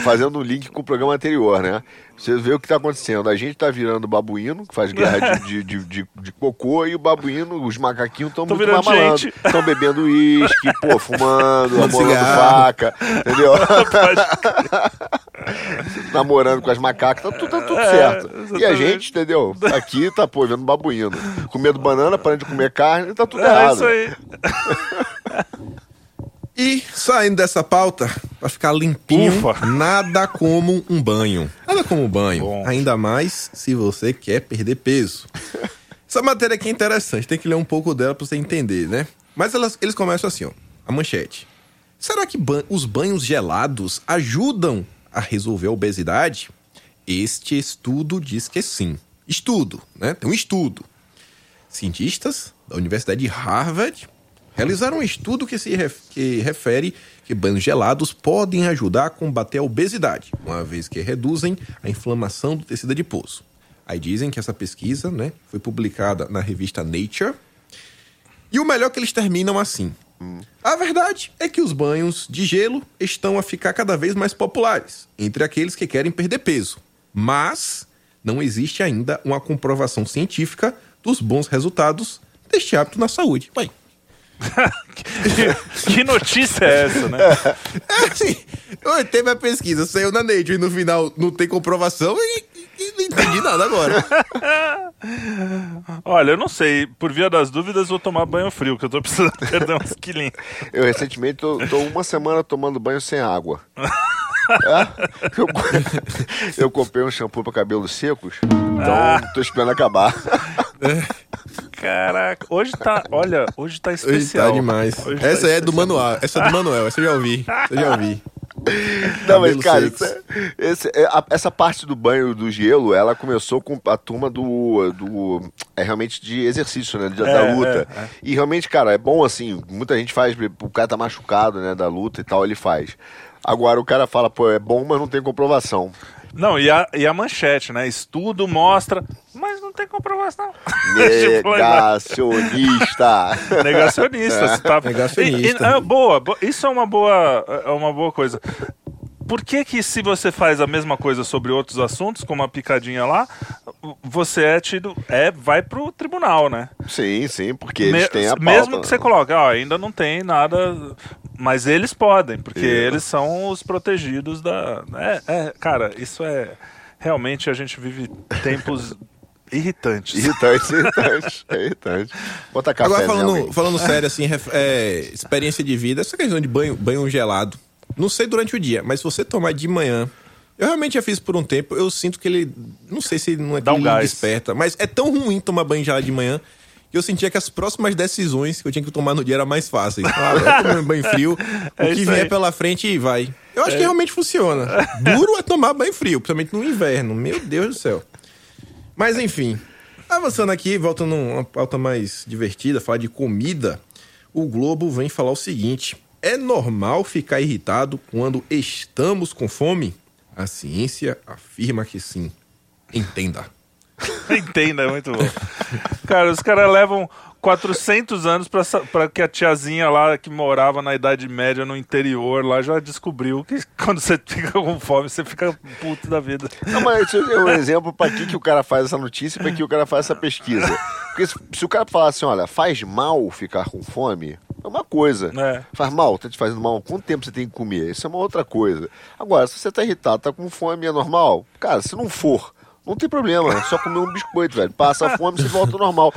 fazendo um link com o programa anterior, né? Você vê o que tá acontecendo. A gente tá virando babuíno, que faz guerra de, de, de, de- de cocô, e o babuíno, os macaquinhos estão Tão muito mais malandros. Estão bebendo uísque, pô, fumando, namorando faca, entendeu? Namorando com as macacas, tá tudo, tá tudo É, certo. E a gente, entendeu? Aqui tá, pô, vendo babuíno. Comendo banana, parando de comer carne, tá tudo É errado. isso aí. E saindo dessa pauta, pra ficar limpinho, Ufa. nada como um banho. Nada como um banho. Bom. Ainda mais se você quer perder peso. Essa matéria aqui é interessante, tem que ler um pouco dela pra você entender, né? Mas elas- eles começam assim, ó. A manchete. Será que ban- os banhos gelados ajudam a resolver a obesidade? Este estudo diz que sim. Estudo, né? Tem um estudo. Cientistas da Universidade de Harvard realizaram um estudo que se ref- que refere que banhos gelados podem ajudar a combater a obesidade, uma vez que reduzem a inflamação do tecido adiposo. Aí dizem que essa pesquisa né, foi publicada na revista Nature. E o melhor é que eles terminam assim. A verdade é que os banhos de gelo estão a ficar cada vez mais populares entre aqueles que querem perder peso. Mas não existe ainda uma comprovação científica dos bons resultados deste hábito na saúde. Ué, que, que notícia é essa, né? É assim, oi, teve a pesquisa, saiu na Nature e no final não tem comprovação e, e- não entendi nada agora. Olha, eu não sei. Por via das dúvidas, vou tomar banho frio, que eu tô precisando perder uns quilinhos. Eu recentemente tô, tô uma semana tomando banho sem água. É? Eu, eu comprei um shampoo para cabelos secos, então tô esperando acabar. Caraca, hoje tá. Olha, hoje tá Hoje especial. tá demais. Hoje tá essa é do manual, essa é do Manuel, essa eu já ouvi. Essa eu já ouvi. Não, mas cara, esse- esse- é, a- essa parte do banho do gelo, ela começou com a turma do. do é realmente de exercício, né? Da, da É, luta. é, é. E realmente, cara, é bom assim. Muita gente faz, o cara tá machucado, né? Da luta e tal, ele faz. Agora o cara fala, pô, é bom, mas não tem comprovação. Não, e a, e a manchete, né? Estudo mostra, não tem comprovação. Negacionista! Negacionista, tá... Negacionista. E- e- é, boa, bo- isso é uma boa, é uma boa coisa. Por que que se você faz a mesma coisa sobre outros assuntos, como a picadinha lá, você é tido, é, vai pro tribunal, né? sim, sim, porque eles Me- têm a pauta. mesmo que você coloque, ó, ainda não tem nada, mas eles podem, porque É. eles são os protegidos da, é, é, cara, isso é realmente a gente vive tempos irritantes. Irritante, irritante, é irritante. Bota café Agora, falando, falando sério, assim, é, experiência de vida, essa questão de banho, banho gelado. Não sei durante o dia, mas se você tomar de manhã. Eu realmente já fiz por um tempo, eu sinto que ele. Não sei se não é Dá um ele gás. desperta, mas é tão ruim tomar banho gelado de manhã que eu sentia que as próximas decisões que eu tinha que tomar no dia eram mais fáceis. Ah, um banho frio, É o que vier aí. pela frente vai. Eu acho que realmente funciona. Duro é tomar banho frio, principalmente no inverno. Meu Deus do céu. Mas enfim, avançando aqui, voltando a uma pauta mais divertida, falar de comida, o Globo vem falar o seguinte: é normal ficar irritado quando estamos com fome? A ciência afirma que sim. Entenda. Entenda, é muito bom. Cara, os caras levam 400 anos pra que a tiazinha lá que morava na Idade Média no interior lá já descobriu que quando você fica com fome, você fica puto da vida. Não, mas é um exemplo para que, que o cara faz essa notícia e para que o cara faz essa pesquisa. Porque se, se o cara falar assim, olha, faz mal ficar com fome, é uma coisa. É. Faz mal, tá te fazendo mal, quanto tempo você tem que comer? Isso é uma outra coisa. Agora, se você tá irritado, tá com fome, é normal? Cara, se não for, não tem problema, é só comer um biscoito, velho. Passa a fome, você volta ao normal.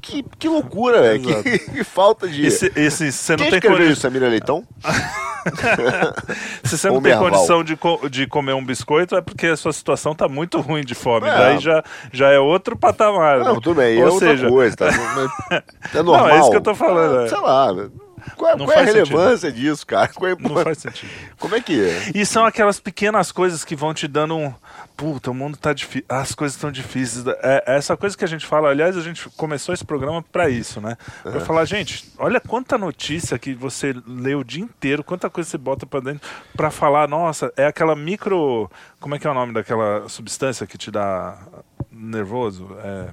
Que, que, que loucura, velho. Que, que falta de. Você não Quem tem escreveu condição, isso, Samira Leitão? se você não tem condição de, co- de comer um biscoito, é porque a sua situação tá muito ruim de fome. É. Daí já, já é outro patamar. Não, né? tudo bem, é Ou outra seja, coisa, tá? É normal. Não, é isso que eu tô falando, Ah, é. Sei lá. Qual, é- Não qual é a faz relevância disso, cara? Qual é- não faz sentido. Como é que é? E são aquelas pequenas coisas que vão te dando um. Puta, o mundo tá difícil. As coisas estão difíceis. É, é essa coisa que a gente fala. Aliás, a gente começou esse programa pra isso, né? Pra falar, gente, olha quanta notícia que você lê o dia inteiro, quanta coisa você bota pra dentro pra falar, nossa, é aquela micro. Como é que é o nome daquela substância que te dá nervoso? É.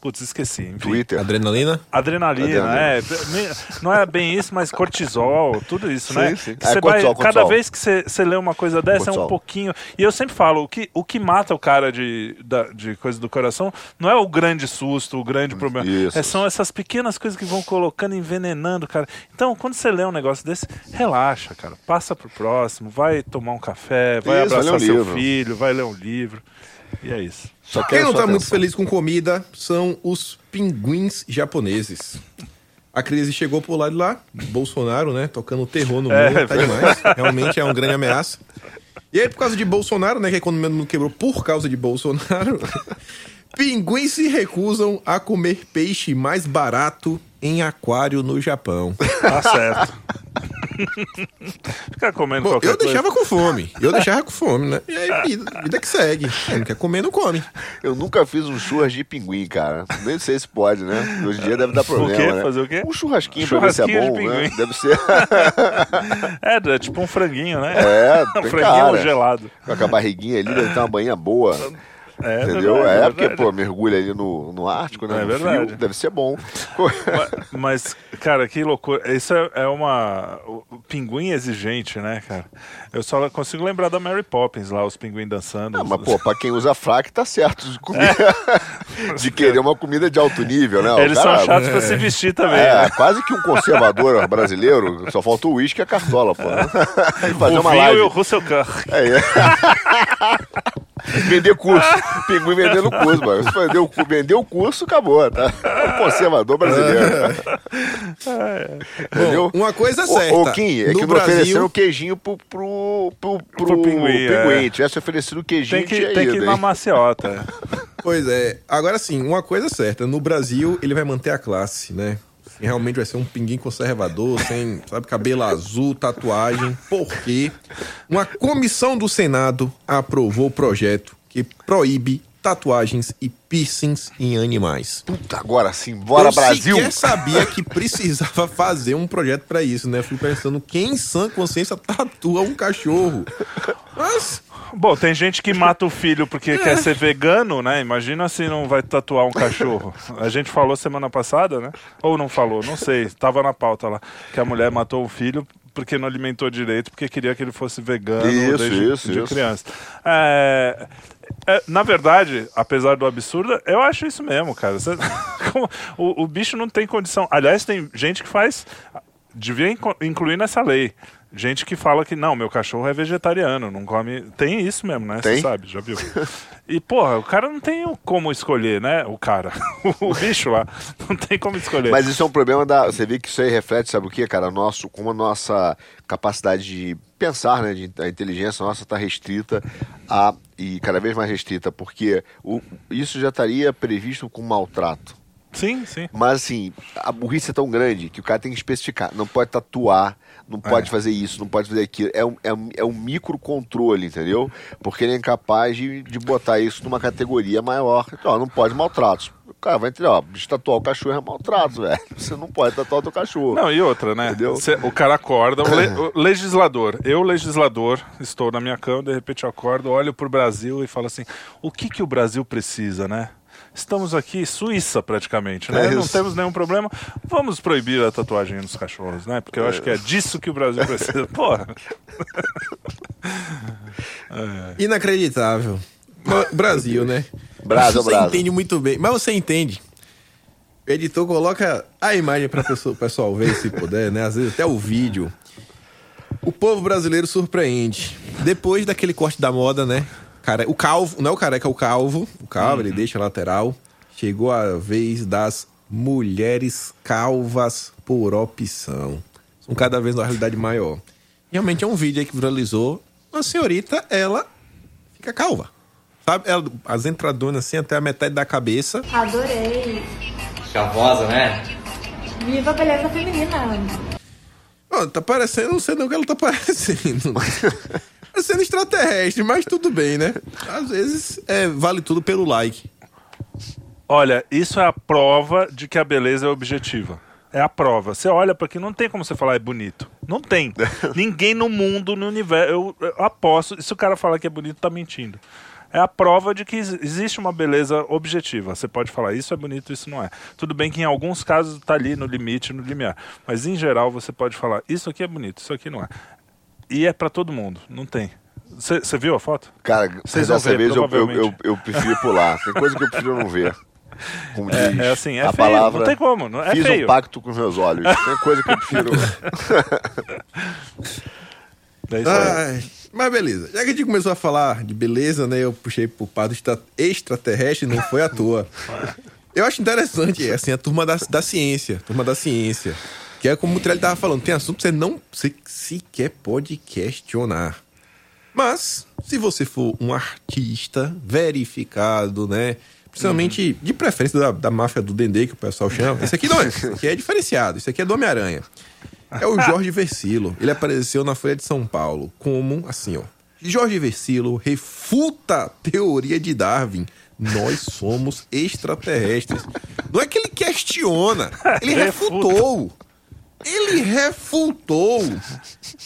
Putz, esqueci. Enfim. Twitter. Adrenalina? Adrenalina, Adrenalina. é. Não é bem isso, mas cortisol, tudo isso, Sim, né? sim. Que É, você cortisol, vai, cada cortisol. vez que você, você lê uma coisa dessa é Cortisol. um pouquinho. E eu sempre falo, o que, o que mata o cara de, da- de coisa do coração não é o grande susto, o grande problema. Isso. É, são essas pequenas coisas que vão colocando, envenenando, cara. Então, quando você lê um negócio desse, relaxa, cara. Passa pro próximo, vai tomar um café, vai Isso, abraçar um seu livro. filho, vai ler um livro. E é isso. Só Quem não sua tá muito feliz com comida são os pinguins japoneses. A crise chegou por lá de lá, Bolsonaro, né, tocando terror no É, mundo, tá demais. Realmente é uma grande ameaça. E aí, por causa de Bolsonaro, né, que a economia do mundo quebrou por causa de Bolsonaro, pinguins se recusam a comer peixe mais barato em aquário no Japão. Tá certo. Ficar comendo Bom, qualquer eu coisa. deixava com fome. Eu deixava com fome, né? E aí, vida, vida que segue. Quem não quer comer, não come. Eu nunca fiz um churras de pinguim, cara. Nem sei se pode, né? Hoje em dia deve dar problema, quê? né? Fazer o quê? Um churrasquinho, pra ver se é Churrasquinho de bom, né? Deve ser... É, é tipo um franguinho, né? É, um franguinho cara. gelado. Com a barriguinha ali, deve ter uma banha boa. É, Entendeu? verdade, é, porque, verdade. pô, mergulha ali no, no Ártico, né? É no verdade. frio, deve ser bom. Ma- Mas, cara, que loucura. Isso é, é uma. O pinguim exigente, né, cara? Eu só consigo lembrar da Mary Poppins lá, os pinguins dançando. Ah, mas, pô, pra quem usa fraque, tá certo de comer. de querer uma comida de alto nível, né? Eles cara- são chatos pra se vestir também. É, né? quase que um conservador brasileiro, só faltou o uísque e a cartola, pô. Fazer O vinho live. e o Russell Car. É, é. Vender curso. Pinguim vendendo curso, mano. Se vender o, vender o curso, acabou, tá? O conservador brasileiro. Entendeu? Bom, uma coisa certa. Ô, Kim, é no que não Brasil, ofereceram o queijinho pro, pro, pro, pro, Pro pinguim, é. Tivesse oferecido o queijinho, Tem que, tinha tem que ido, ir na maciota. Pois é. Agora sim, uma coisa certa. No Brasil, ele vai manter a classe, né? Assim, Realmente vai ser um pinguim conservador, sem, sabe, cabelo azul, tatuagem. Porque uma comissão do Senado aprovou o projeto que proíbe tatuagens e piercings em animais. Puta, agora sim, bora Eu Brasil! sequer sabia que precisava fazer um projeto pra isso, né? Fui pensando, quem em sã consciência tatua um cachorro? Mas Bom, tem gente que mata o filho porque quer ser vegano, né? Imagina se não vai tatuar um cachorro. A gente falou semana passada, né? Ou não falou, não sei. Tava na pauta lá. Que a mulher matou o filho porque não alimentou direito, porque queria que ele fosse vegano Isso, desde isso, de isso. criança. É, é, na verdade, apesar do absurdo, eu acho isso mesmo, cara. Você- como- o, o bicho não tem condição. Aliás, tem gente que faz. Devia incluir nessa lei. Gente que fala que não, meu cachorro é vegetariano, não come. Tem isso mesmo, né? Você sabe, já viu? E, porra, o cara não tem como escolher, né? O cara. o bicho lá. Não tem como escolher. Mas isso é um problema da. Você vê que isso aí reflete, sabe o que, cara? Nosso, como a nossa capacidade de pensar, né? De, a inteligência nossa está restrita a. E cada vez mais restrita, porque o, isso já estaria previsto com maltrato. Sim, sim. Mas assim, a burrice é tão grande que o cara tem que especificar. Não pode tatuar, não pode fazer isso, não pode fazer aquilo. É um, é um, é um microcontrole, entendeu? Porque ele é incapaz de, de botar isso numa categoria maior. Então, não pode maltratos. cara vai entender, ó, tatuar o cachorro é maltrato, velho. Você não pode tatuar o teu cachorro. Não, e outra, né? Entendeu? Cê- o cara acorda, o, le- o legislador, eu, legislador, estou na minha cama, de repente eu acordo, olho pro Brasil e falo assim: o que, que o Brasil precisa, né? Estamos aqui, Suíça praticamente, né? É Não temos nenhum problema. Vamos proibir a tatuagem nos cachorros, né? Porque eu acho que é disso que o Brasil precisa. Porra. Inacreditável. Bra- Brasil, né? Brasil, você Brasil. entende muito bem. Mas você entende. O editor coloca a imagem para o pessoal ver, se puder, né? Às vezes até o vídeo. O povo brasileiro surpreende. Depois daquele corte da moda, né? Cara, o calvo, não é o careca, é o calvo. O calvo, ele deixa lateral. Chegou a vez das mulheres calvas por opção. São cada vez uma realidade maior. Realmente é um vídeo aí que viralizou. Uma senhorita, ela fica calva. Sabe? Ela, as entradonas assim até a metade da cabeça. Adorei. Chavosa, né? Viva a beleza feminina. Ó, tá parecendo, não sei nem o que ela tá parecendo. Parecendo extraterrestre, mas tudo bem, né? Às vezes é, vale tudo pelo like. Olha, isso é a prova de que a beleza é objetiva. É a prova. Você olha pra aqui, não tem como você falar é bonito. Não tem. Ninguém no mundo, no universo. Eu, eu aposto. Se o cara falar que é bonito, tá mentindo. É a prova de que ex- existe uma beleza objetiva. Você pode falar isso é bonito, isso não é. Tudo bem que em alguns casos tá ali no limite, no limiar. Mas em geral você pode falar isso aqui é bonito, isso aqui não é. E é pra todo mundo. Não tem. Você viu a foto? Cara, Vocês vão dessa ver, vez eu, eu, eu, eu prefiro pular. Tem coisa que eu prefiro não ver. Como É, diz é assim, é a feio. palavra, não tem como. Não, é fiz feio. um pacto com os meus olhos. Tem coisa que eu prefiro. É isso aí. Ai, mas beleza. Já que a gente começou a falar de beleza, né? Eu puxei pro lado extra- extraterrestre, não foi à toa. Eu acho interessante, assim, a turma da, da ciência. Turma da ciência. Que é como o Trelli tava falando, tem assunto que você não você sequer pode questionar. Mas, se você for um artista verificado, né? Principalmente, de preferência da, da máfia do Dendê, que o pessoal chama. Esse aqui não é. Esse aqui é diferenciado. Esse aqui é do Homem-Aranha. É o Jorge Versilo. Ele apareceu na Folha de São Paulo como, assim, ó. Jorge Versilo refuta a teoria de Darwin. Nós somos extraterrestres. Não é que ele questiona, ele refutou. Ele refutou.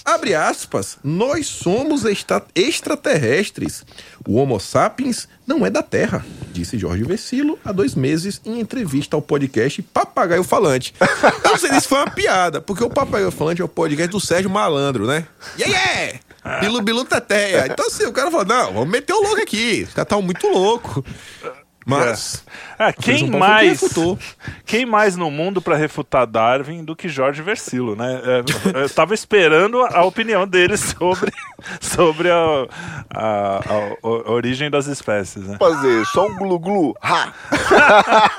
Abre aspas. Nós somos extra- extraterrestres. O Homo sapiens não é da Terra, disse Jorge Versilo há dois meses em entrevista ao podcast Papagaio Falante. Eu não sei se foi uma piada, porque o Papagaio Falante é o podcast do Sérgio Malandro, né? Yeah, yeah! Bilu Bilu Teteia. Então assim, o cara falou, não, vamos meter o louco aqui. Os caras estavam muito louco. Mas... Ah, Folha de quem mais? refutou. Quem mais no mundo pra refutar Darwin do que Jorge Versilo, né? É, eu tava esperando a opinião dele sobre, sobre a, a- a- a origem das espécies, né? Fazer só um glu-glu. Ha!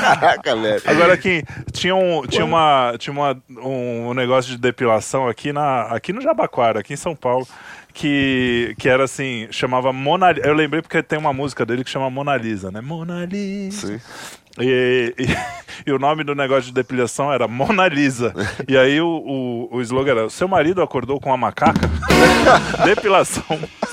Caraca, velho. Agora aqui tinha um tinha uma tinha uma, um, negócio de depilação aqui na aqui no Jabaquara, aqui em São Paulo, que que era assim, chamava Mona Eu lembrei porque tem uma música dele que chama Mona Lisa, né? Mona Lisa. Sim. E, e- e o nome do negócio de depilação era Mona Lisa. E aí o, o, o slogan era: Seu marido acordou com uma macaca? Depilação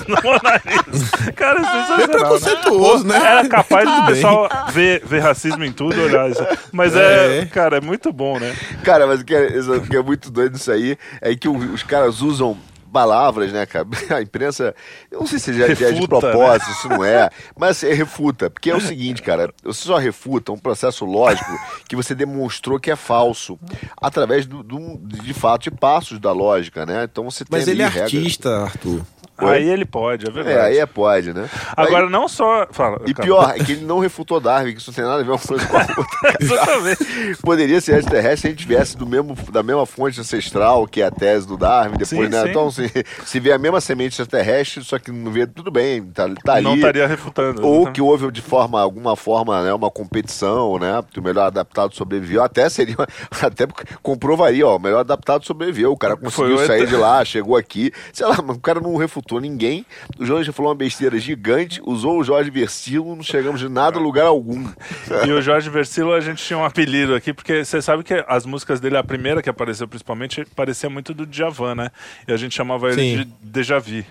na Mona Lisa. Cara, isso é É sensacional. né? preconceituoso, né? Era capaz do pessoal ver, ver racismo em tudo, olhar isso. Mas é, É. cara, é muito bom, né? Cara, mas o que é, isso- o que é muito doido isso aí é que os caras usam palavras, né, cara? A imprensa, eu não sei se já, já é de Refuta, propósito, se não é, mas é refuta. Porque é o seguinte, cara, você só refuta um processo lógico que você demonstrou que é falso, através do, do- de fato de passos da lógica, né? Então você tem Mas ele é regras. artista, Arthur. Oi? Aí ele pode, é verdade. É, aí é pode, né? Agora, Aí- não só. Fala, E cara. pior, é que ele não refutou Darwin, que isso não tem nada a ver uma coisa com a outra. Exatamente. Poderia ser extraterrestre se a gente tivesse do mesmo, da mesma fonte ancestral, que é a tese do Darwin, depois, Sim, né? sim. Então, se, se vê a mesma semente extraterrestre, só que não vê, tudo bem, tá, tá ali. Não estaria refutando. Ou exatamente. que houve de forma, alguma forma, né, uma competição, né? O melhor adaptado sobreviveu. Até seria, até comprovaria, ó, o melhor adaptado sobreviveu. O cara conseguiu Foi sair de lá, chegou aqui. Sei lá, mas o cara não refutou escutou ninguém. O jornalista falou uma besteira gigante, usou o Jorge Versilo, não chegamos de nada a lugar algum. E o Jorge Versilo, a gente tinha um apelido aqui, porque você sabe que as músicas dele, a primeira que apareceu principalmente, parecia muito do Djavan, né? E a gente chamava ele Sim. de Deja Vu.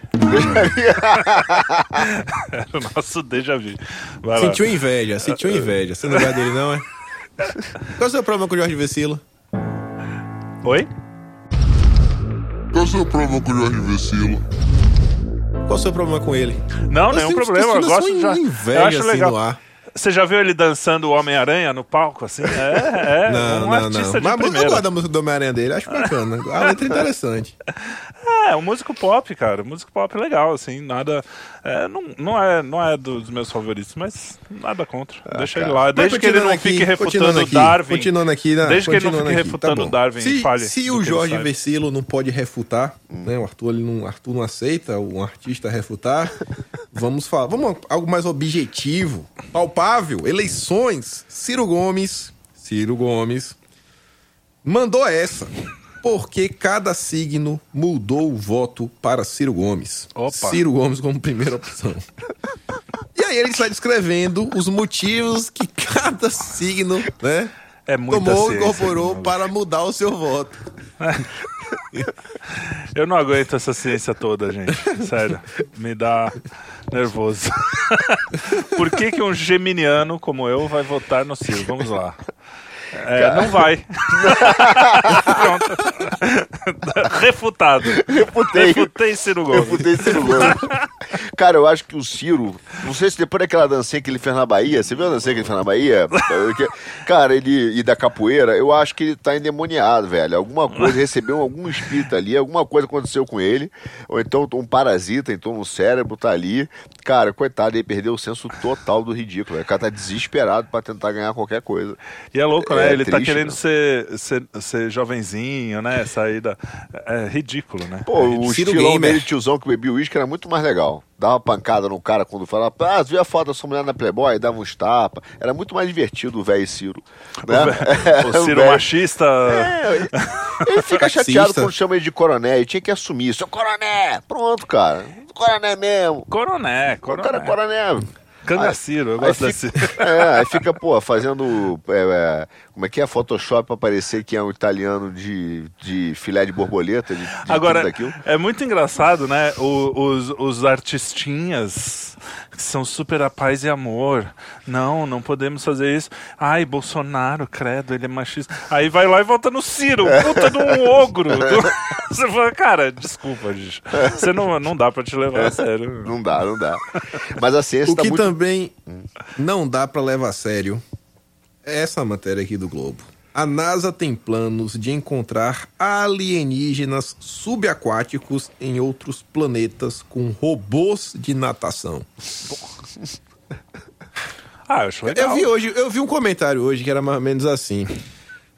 Era o nosso Deja Vu. Vai lá. Sentiu inveja, sentiu inveja. Você não vai dele, não, é? Qual é o seu problema com o Jorge Vecilo? Oi? Qual é o seu problema com o Jorge Vecilo? Qual é o seu problema com ele? Não, Você nenhum tem- problema. Eu gosto tem já. inveja, eu acho assim, legal. no ar. Você já viu ele dançando o Homem-Aranha no palco, assim? É, é. Não, um não, artista não. de Mas eu primeira. gosto da música do Homem-Aranha dele, acho bacana. A letra é interessante. É, um músico pop, cara. Músico pop legal, assim, nada. é, não, não, é, não é dos meus favoritos, mas nada contra. Deixa ele lá. Desde que ele não fique aqui, continuando refutando aqui, Darwin. Continuando aqui, né? Desde que ele não fique aqui, refutando tá. Darwin, se, fale Se o Jorge. Versilo não pode refutar, né? O Arthur, ele não, Arthur não aceita um artista refutar. vamos falar, vamos algo mais objetivo, palpável. Eleições. Ciro Gomes, Ciro Gomes mandou essa. Porque cada signo mudou o voto para Ciro Gomes. Opa. Ciro Gomes como primeira opção. E aí ele está descrevendo os motivos que cada signo, né? É tomou e incorporou para mudar o seu voto. Eu não aguento essa ciência toda, gente. Sério. Me dá nervoso. Por que, que um geminiano como eu vai votar no Ciro? Vamos lá. É, não vai. Pronto. Refutado. Refutei. Refutei Ciro Gomes. Eu fudei Ciro Gomes. Cara, eu acho que o Ciro, não sei se depois daquela dancinha que ele fez na Bahia, você viu a dancinha que ele fez na Bahia? Cara, ele e da capoeira, eu acho que ele tá endemoniado, velho. Alguma coisa, recebeu algum espírito ali, alguma coisa aconteceu com ele, ou então um parasita entrou no cérebro, tá ali. Cara, coitado, ele perdeu o senso total do ridículo. O cara tá desesperado pra tentar ganhar qualquer coisa. E é louco, né? É ele tá triste, querendo né? ser, ser, ser jovenzinho, né? Sair da. É ridículo, né? Pô, o Ciro estilão Gamer. dele, tiozão que bebia uísque, era muito mais legal. Dava uma pancada no cara quando falava, ah, você viu a foto da sua mulher na Playboy? Dava uns tapas. Era muito mais divertido o velho Ciro. Né? O Ciro velho- machista. É, ele- ele fica chateado quando chama ele de coroné. Ele tinha que assumir. Seu coroné! Pronto, cara. Coroné mesmo. Coroné, O cara coroné. é coroné. Cangaciro, eu Aí gosto fica, desse. é, aí fica, pô, fazendo. é, é, como é que é? Photoshop pra parecer que é um italiano de, de filé de borboleta, de, de Agora, é muito engraçado, né? O- os, os artistinhas que são super a paz e amor. Não, não podemos fazer isso. Ai, Bolsonaro, credo, ele é machista. Aí vai lá e volta no Ciro, puta de um ogro. Você fala, cara, desculpa, gente. Você não, não dá pra te levar a sério. Não dá, não dá. Mas a ciência O tá que muito. Também não dá pra levar a sério essa matéria aqui do Globo. A NASA tem planos de encontrar alienígenas subaquáticos em outros planetas com robôs de natação. Ah, eu acho legal. Eu vi hoje, eu vi um comentário hoje que era mais ou menos assim.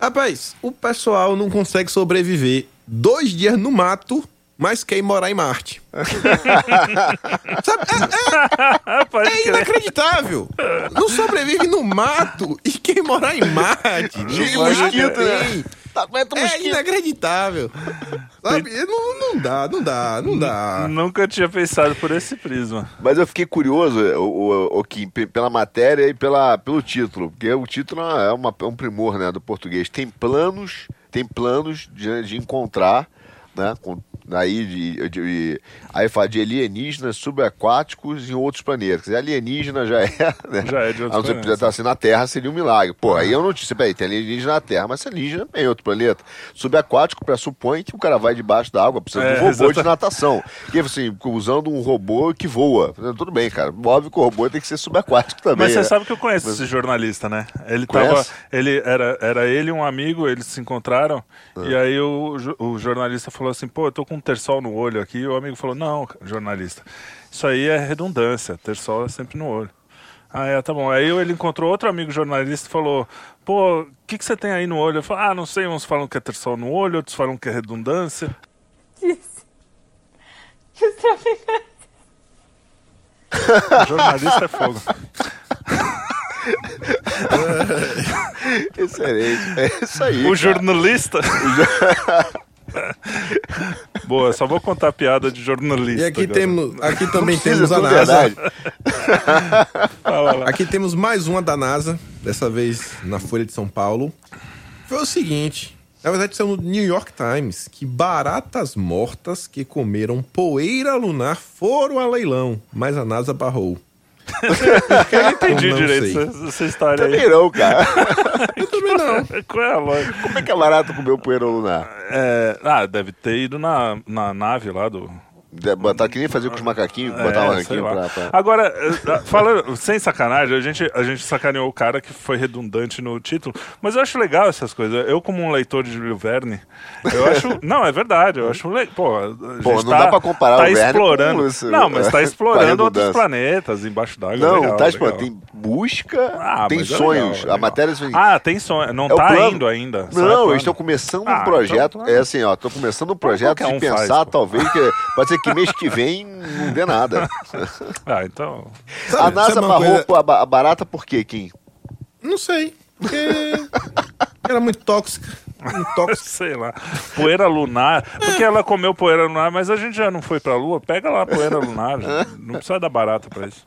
Rapaz, o pessoal não consegue sobreviver dois dias no mato, mas quer ir morar em Marte. Sabe? É, é, é inacreditável. Não sobrevive no mato e quer ir morar em Marte. Não mosquito, né? Tá, É mosquito. inacreditável. Sabe? Não, não dá, não dá, não dá. Nunca tinha pensado por esse prisma. Mas eu fiquei curioso, o, o, o Kim, pe- pela matéria e pela, pelo título, porque o título é, uma- é um primor né, do português. Tem planos, tem planos de, de encontrar, né, com, aí de, de- aí fala de alienígenas subaquáticos em outros planetas. Quer dizer, alienígena já é, né? Já é de outros A não ser que planetas. tá assim na Terra seria um milagre. Pô, aí eu não disse, peraí, tem alienígena na Terra, mas alienígena é em outro planeta. Subaquático pressupõe que o cara vai debaixo da água, precisa É, de um robô de exatamente. natação. E assim, usando um robô que voa. Tudo bem, cara. Óbvio que o robô tem que ser subaquático também. Mas você né? sabe que eu conheço esse jornalista, né? Ele Conhece? tava. Ele era, era ele e um amigo, eles se encontraram. Ah. E aí o, o jornalista falou assim: pô, eu tô com um terçol no olho aqui. E o amigo falou: não, jornalista, isso aí é redundância. Terçol é sempre no olho. Ah, é, tá bom. Aí ele encontrou outro amigo jornalista e falou: pô, o que, que você tem aí no olho? Eu falei: ah, não sei, uns falam que é terçol no olho, outros falam que é redundância. Disse que os traficantes Jornalista é fogo. Excelente. É isso aí. O cara. jornalista. Boa, só vou contar piada de jornalista. E aqui, agora. temos, aqui também Precisa, temos a NASA. Aqui temos mais uma da NASA, dessa vez na Folha de São Paulo. Foi o seguinte: na verdade, saiu no New York Times que baratas mortas que comeram poeira lunar foram a leilão, mas a NASA barrou. Eu não entendi Não direito essa, essa história aí. Também não, cara. Eu também não. Qual é a lógica? Como é que é barato comer o poeira lunar? É, ah, deve ter ido na, na nave lá do. Botar que nem fazer com os macaquinhos, botar um É, sei ranquinho lá. pra, pra... Agora, eh, falando, sem sacanagem, a gente, a gente sacaneou o cara que foi redundante no título, mas eu acho legal essas coisas. Eu, como um leitor de Júlio Verne, eu acho. Não, é verdade, eu acho legal. Pô, Pô, não tá, dá pra comparar tá o Verne explorando. Não, mas tá explorando outros planetas embaixo d'água. Não, legal, tá explorando. Tem busca, Ah, tem é sonhos. legal, A matéria... Ah, tem sonho. Não É o tá plano. indo ainda. É Não, eles estão começando Ah, um projeto. então, é assim, ó, tô começando um projeto de um faz, pensar, pô. talvez, que pode ser que mês que vem não dê nada. Ah, então. Sabe- a NASA barrou coisa- a ba- a barata por quê, Kim? Não sei. Porque era muito tóxica. Muito tóxica. Sei lá. Poeira lunar. Porque ela comeu poeira lunar, mas a gente já não foi pra lua. Pega lá a poeira lunar. já. Não precisa dar barata pra isso.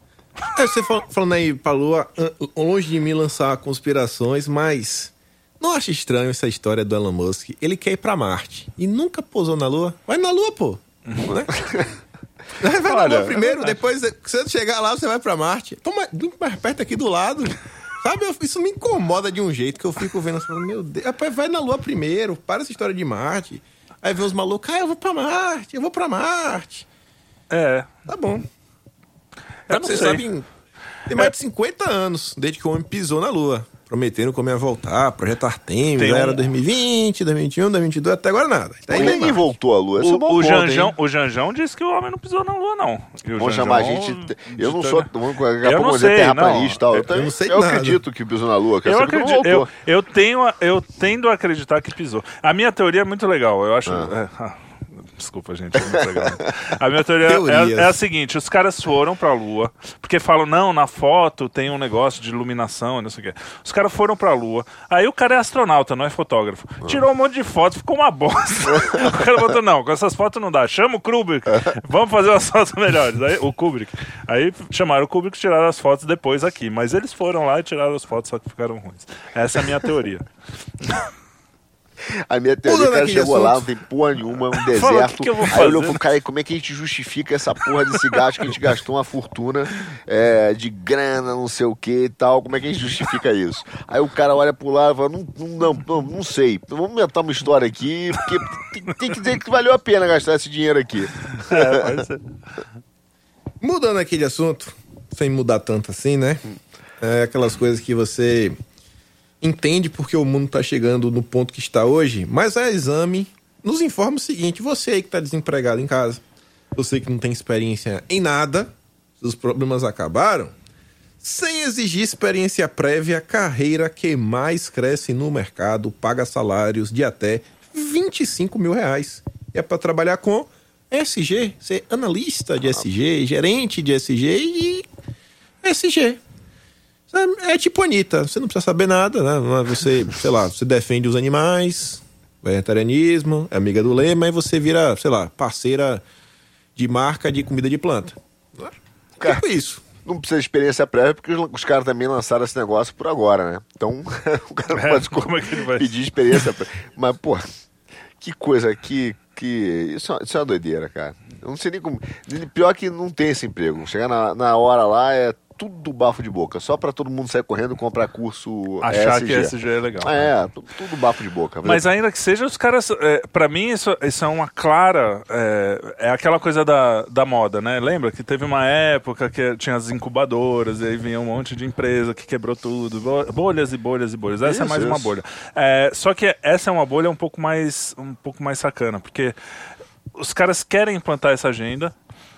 É, você fal- falando aí pra Lua, longe de mim lançar conspirações, mas não acha estranho essa história do Elon Musk? Ele quer ir pra Marte e nunca pousou na Lua. Vai na Lua, pô. Né? Vai na Olha, Lua primeiro, depois, se você chegar lá, você vai pra Marte. Toma muito mais perto aqui do lado. Sabe, isso me incomoda de um jeito que eu fico vendo assim, meu Deus, rapaz, vai na Lua primeiro, para essa história de Marte. Aí vem os malucos, ah, eu vou pra Marte, eu vou pra Marte. É. Tá bom. Eu não Vocês sei. sabem, tem mais de 50 anos desde que o homem pisou na Lua. Prometendo como ia voltar, projeto Artemis, Tem um- era 2020, 2021, 2022, até agora nada. Tá Ninguém voltou à Lua. Esse é um bom O, o, ponto, Janjão, hein? o Janjão disse que o homem não pisou na lua, não. O Vamos Janjão chamar a gente. Eu não sou. Vamos, daqui a Eu pouco não vamos dizer sei, terraplanista e tal. não. Eu, não sei eu nada. acredito que pisou na Lua. Eu que não acredito, eu, eu tenho, a- eu tendo a acreditar que pisou. A minha teoria é muito legal. Eu acho. é, ah, desculpa, gente. É. A minha teoria Teorias. é, é a seguinte: os caras foram pra Lua, porque falam, não, na foto tem um negócio de iluminação, não sei o quê. Os caras foram pra Lua. Aí o cara é astronauta, não é fotógrafo. Tirou um monte de fotos, ficou uma bosta. o cara botou, não, com essas fotos não dá. Chama o Kubrick. Vamos fazer umas fotos melhores. Aí, o Kubrick. Aí chamaram o Kubrick e tiraram as fotos depois aqui. Mas eles foram lá e tiraram as fotos, só que ficaram ruins. Essa é a minha teoria. A minha teoria, o cara de chegou lá, não assunto. tem porra nenhuma, um Fala, deserto. o que que eu vou Aí olhou falou, cara, e como é que a gente justifica essa porra desse gasto que a gente gastou uma fortuna é, de grana, não sei o que e tal? Como é que a gente justifica isso? Aí o cara olha pro lado e fala, não, não, não, não, sei. Vamos inventar uma história aqui, porque tem, tem que dizer que valeu a pena gastar esse dinheiro aqui. É, pode ser. Mudando aqui de assunto, sem mudar tanto assim, né? É aquelas coisas que você entende porque o mundo tá chegando no ponto que está hoje, mas a exame nos informa o seguinte: você aí que tá desempregado em casa, você que não tem experiência em nada, seus problemas acabaram, sem exigir experiência prévia, a carreira que mais cresce no mercado paga salários de até 25 mil reais. E é para trabalhar com SG, ser analista de SG, gerente de SG e SG. Sabe? É tipo Anitta, você não precisa saber nada, né? É Você, sei lá, você defende os animais, vegetarianismo, é amiga do lema, e você vira, sei lá, parceira de marca de comida de planta. Cara, Tipo isso. Não precisa de experiência prévia, porque os, os caras também lançaram esse negócio por agora, né? Então, o cara não É, pode como é que ele vai- pedir experiência prévia. Mas, pô, que coisa, que. que... Isso, é- isso é uma doideira, cara. Eu não sei nem como. Pior que não tem esse emprego. Chegar na, na hora lá é tudo bafo de boca. Só pra todo mundo sair correndo comprar curso Achar ESG. que SG é legal. É, tu- tudo bafo de boca. Mas ainda que seja, os caras. É, para mim, isso, isso é uma clara. É, é aquela coisa da, da moda, né? Lembra que teve uma época que tinha as incubadoras, e aí vinha um monte de empresa que quebrou tudo. bo- Bolhas e bolhas e bolhas. Essa é Isso, mais uma isso. bolha. É, só que essa é uma bolha um pouco mais, um pouco mais sacana, porque os caras querem implantar essa agenda.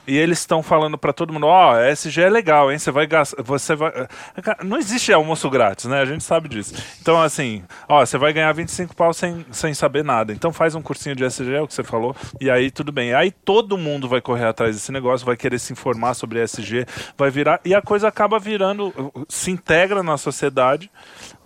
E eles estão falando pra todo mundo, ó, SG é legal, hein? Você vai gastar, você vai, Cara, não existe almoço grátis, né? A gente sabe disso. Então assim, ó, você vai ganhar 25 pau sem, sem saber nada. Então faz um cursinho de SG, é o que você falou, e aí tudo bem. Aí todo mundo vai correr atrás desse negócio, vai querer se informar sobre SG, vai virar e a coisa acaba virando, se integra na sociedade.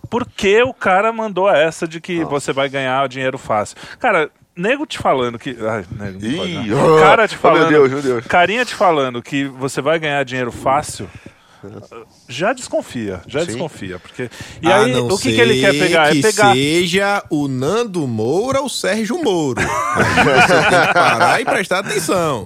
Porque o cara mandou essa de que você vai ganhar dinheiro fácil. Cara, nego te falando que. Ai, nego, Ih, oh, cara te oh, meu falando. Deus, meu Deus. Carinha te falando que você vai ganhar dinheiro fácil. Já desconfia, já Sim. desconfia. Porque... E A aí, não o que, que ele quer pegar? que é pegar. seja o Nando Moura ou o Sérgio Moro. Aí você tem que parar e prestar atenção.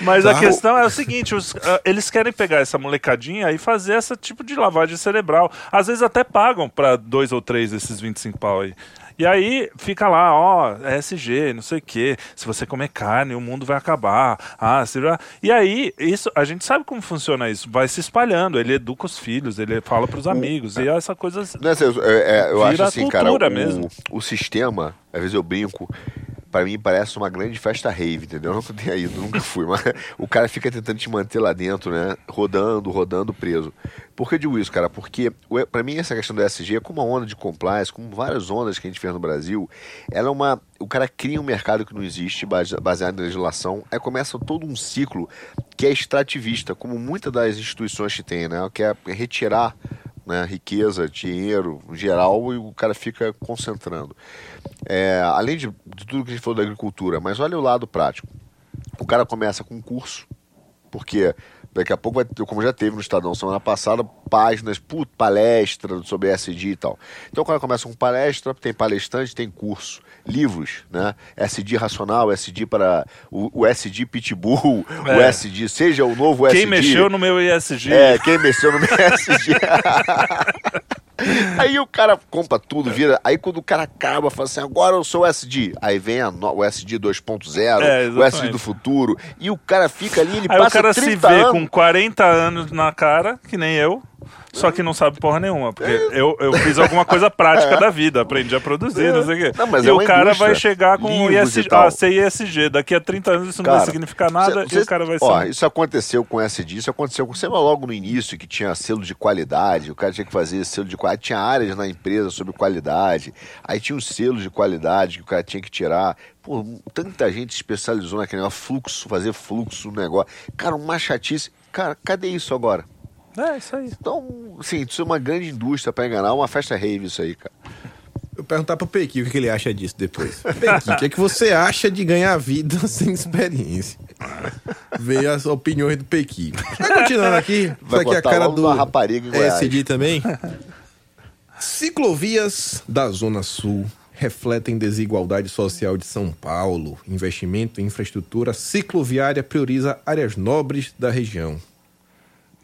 Mas Tá. a questão é o seguinte: os- ah, eles querem pegar essa molecadinha e fazer esse tipo de lavagem cerebral. Às vezes até pagam pra dois ou três desses 25 pau aí. E aí fica lá, ó, SG, não sei o quê. Se você comer carne, o mundo vai acabar. Ah, se... E aí, isso, a gente sabe como funciona isso. Vai se espalhando. Ele educa os filhos, ele fala pros amigos. E essa coisa. Não é, eu, é, eu acho assim, cara, o, mesmo. o sistema, às vezes eu brinco, pra mim parece uma grande festa rave, entendeu? Eu nunca tenha ido, nunca fui, mas o cara fica tentando te manter lá dentro, né? Rodando, rodando, preso. Por que eu digo isso, cara? Porque pra mim essa questão do SG é como uma onda de compliance, como várias ondas que a gente fez no Brasil, ela é uma... O cara cria um mercado que não existe, base- baseado em legislação, aí começa todo um ciclo que é extrativista, como muitas das instituições que tem, né? Que é retirar né, riqueza, dinheiro, em geral, e o cara fica concentrando. É, além de, de tudo que a gente falou da agricultura, mas olha o lado prático. O cara começa com um curso, porque daqui a pouco vai ter, como já teve no Estadão semana passada, páginas, put, palestra sobre SD e tal. Então o cara começa com palestra, tem palestrante, tem curso, livros, né? SD racional, SD para o, o SD pitbull, o É. SD, seja o novo SD. Quem mexeu no meu ISG? É, quem mexeu no MSG. Aí o cara compra tudo, vira. Aí quando o cara acaba, fala assim: agora eu sou o SD. Aí vem a no- o SD 2.0, É, o SD do futuro. E o cara fica ali, ele Aí passa o cara 30 se vê anos. com 40 anos na cara, que nem eu, só que não sabe porra nenhuma. Porque eu, eu fiz alguma coisa prática da vida, aprendi a produzir, não sei o quê. Não, mas e é o cara vai chegar com ISG, ah, CISG. Daqui a 30 anos isso não vai significar nada cê- e o cara vai Ó, ser. isso aconteceu com SD, isso aconteceu com. Você logo no início que tinha selo de qualidade, o cara tinha que fazer selo de qualidade. Tinha áreas na empresa sobre qualidade, aí tinha os selos de qualidade que o cara tinha que tirar. Pô, tanta gente especializou naquele negócio, fluxo, fazer fluxo no negócio. Cara, uma chatice. Cara, cadê isso agora? É, isso aí. Então, sim, isso é uma grande indústria pra enganar, uma festa rave isso aí, cara. Eu perguntar pro Pequi o que ele acha disso depois. Pequi, o que, é que você acha de ganhar vida sem experiência? Veio as opiniões do Pequi. Vai continuando aqui. Vai aqui a cara do uma rapariga. SD também. Ciclovias da Zona Sul refletem desigualdade social de São Paulo. Investimento em infraestrutura cicloviária prioriza áreas nobres da região.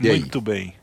E aí? Muito bem.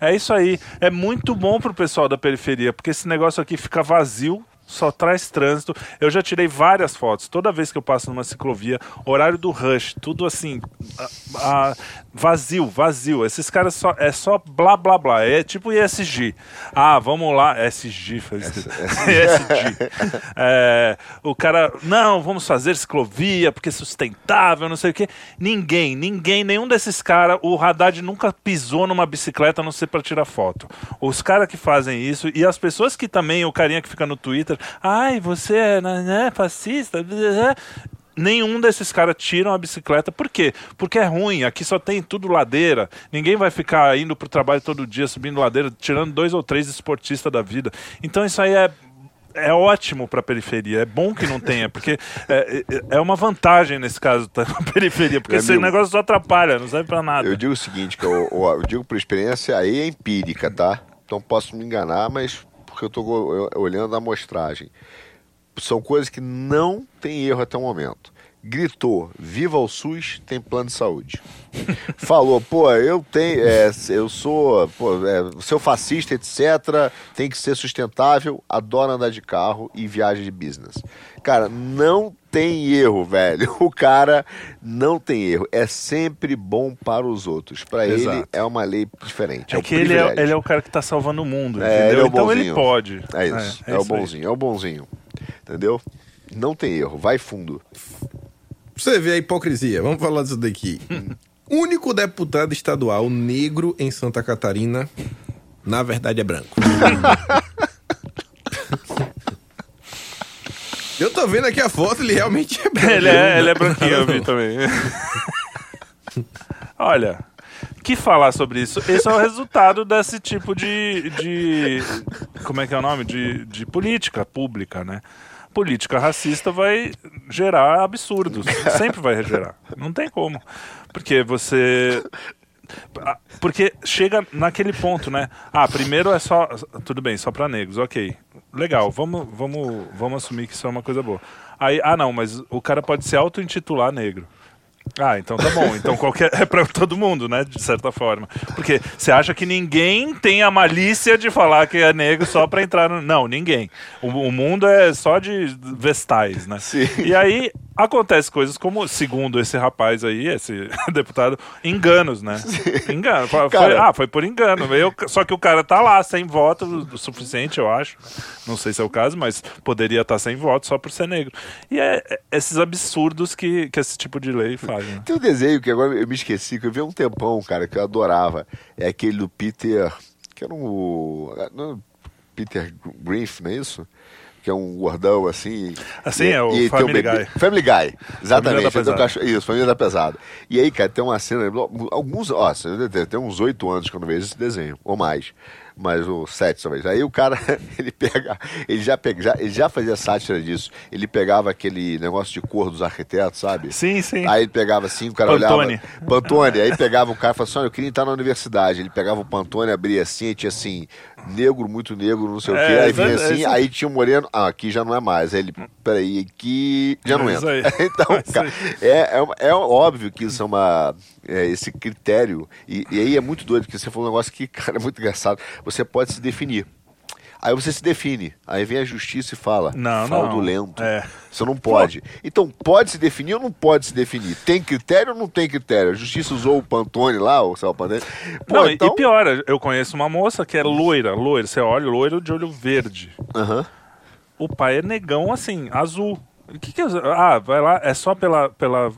É isso aí. É muito bom pro pessoal da periferia, porque esse negócio aqui fica vazio, só traz trânsito. Eu já tirei várias fotos. Toda vez que eu passo numa ciclovia, horário do rush, tudo assim, ah, ah, vazio, vazio. Esses caras só é só blá blá blá. É tipo ISG. Ah, vamos lá, SG, faz escrito. ESG. É, o cara, não, vamos fazer ciclovia porque é sustentável, não sei o quê. Ninguém, ninguém, nenhum desses caras, o Haddad nunca pisou numa bicicleta a não ser para tirar foto. Os caras que fazem isso e as pessoas que também, o carinha que fica no Twitter, ai, você é né, fascista, Nenhum desses caras tiram a bicicleta. Por quê? Porque é ruim. Aqui só tem tudo ladeira. Ninguém vai ficar indo pro trabalho todo dia, subindo ladeira, tirando dois ou três esportistas da vida. Então isso aí é é ótimo para a periferia. É bom que não tenha, porque é, é- é uma vantagem nesse caso tá na periferia, porque Meu esse negócio só atrapalha, não serve para nada. Eu digo o seguinte, que eu, eu- digo por experiência, aí é empírica, tá? Então posso me enganar, mas porque eu eu- olhando a amostragem. São coisas que não tem erro até o momento. Gritou, viva o SUS, tem plano de saúde. Falou, pô, eu tenho, é, eu sou, pô, é, seu fascista, etc. Tem que ser sustentável, adora andar de carro e viagem de business. Cara, não tem erro, velho. O cara não tem erro. É sempre bom para os outros. Para ele é uma lei diferente. É, É que ele é, ele é o cara que tá salvando o mundo, É, entendeu? ele é o então ele bonzinho. pode. É isso. É, o isso aí. bonzinho, é o bonzinho. Entendeu? Não tem erro, vai fundo. Você vê a hipocrisia. Vamos falar disso daqui. Único deputado estadual negro em Santa Catarina, na verdade, é branco. Eu tô vendo aqui a foto, ele realmente é branco. Ele é, ele é branquinho, eu vi também. Olha, que falar sobre isso? Esse é o resultado desse tipo de. de como é que é o nome? De, de política pública, né? política racista vai gerar absurdos. Sempre vai gerar. Não tem como. Porque você. Porque chega naquele ponto, né? Ah, primeiro é só. Tudo bem, só pra negros, ok. Legal, vamos, vamos, vamos assumir que isso é uma coisa boa. Aí, ah, não, mas o cara pode se auto-intitular negro. Ah, então tá bom. Então qualquer é pra todo mundo, né? De certa forma. Porque você acha que ninguém tem a malícia de falar que é negro só pra entrar no. Não, ninguém. O, o mundo é só de vestais, né? Sim. E aí acontece coisas como, segundo esse rapaz aí, esse deputado, enganos, né? Engano. Foi- Cara- ah, foi por engano. Eu, só que o cara tá lá sem voto o suficiente, eu acho. Não sei se é o caso, mas poderia estar sem voto só por ser negro. E é é esses absurdos que, que esse tipo de lei faz. Né? Tem um desenho que agora eu me esqueci, que eu vi há um tempão, cara, que eu adorava. É aquele do Peter. Que era um. Peter Griff, não é isso? Que é um gordão assim. Assim, E- é o e Family bebê- Guy. Family Guy, exatamente. cachorro- Isso, Família da Pesada. E aí, cara, tem uma cena. Alguns. Ó, tem tem uns oito anos que eu não vejo esse desenho, ou mais. Mas o sete, talvez. Aí o cara, ele pega. Ele já, pega, já, ele já fazia sátira disso. Ele pegava aquele negócio de cor dos arquitetos, sabe? Sim, sim. Aí ele pegava assim, o cara Pantone. olhava. Pantone. Aí pegava o cara e falava assim: olha, eu queria entrar na universidade. Ele pegava o Pantone, abria assim, e tinha assim, negro, muito negro, não sei o É, quê. Aí vinha é, é assim, isso. aí tinha um moreno, ah, aqui já não é mais. Aí ele, peraí, aqui já não É entra. então, É cara, é, é, é óbvio que isso é uma. é, esse critério. E, e aí é muito doido, porque você falou um negócio que, cara, é muito engraçado. Você pode se definir. Aí você se define. Aí vem a justiça e fala. Não, não. fraudulento. É. Você não pode. Então, pode se definir ou não pode se definir? Tem critério ou não tem critério? A justiça usou o Pantone lá, o Céu Pantone. Pô, Não, e- então... e pior, eu conheço uma moça que é loira, loira. Você olha, loira de olho verde. Aham. O pai é negão, assim, azul. O que que é? Ah, vai lá, é só pela, pela,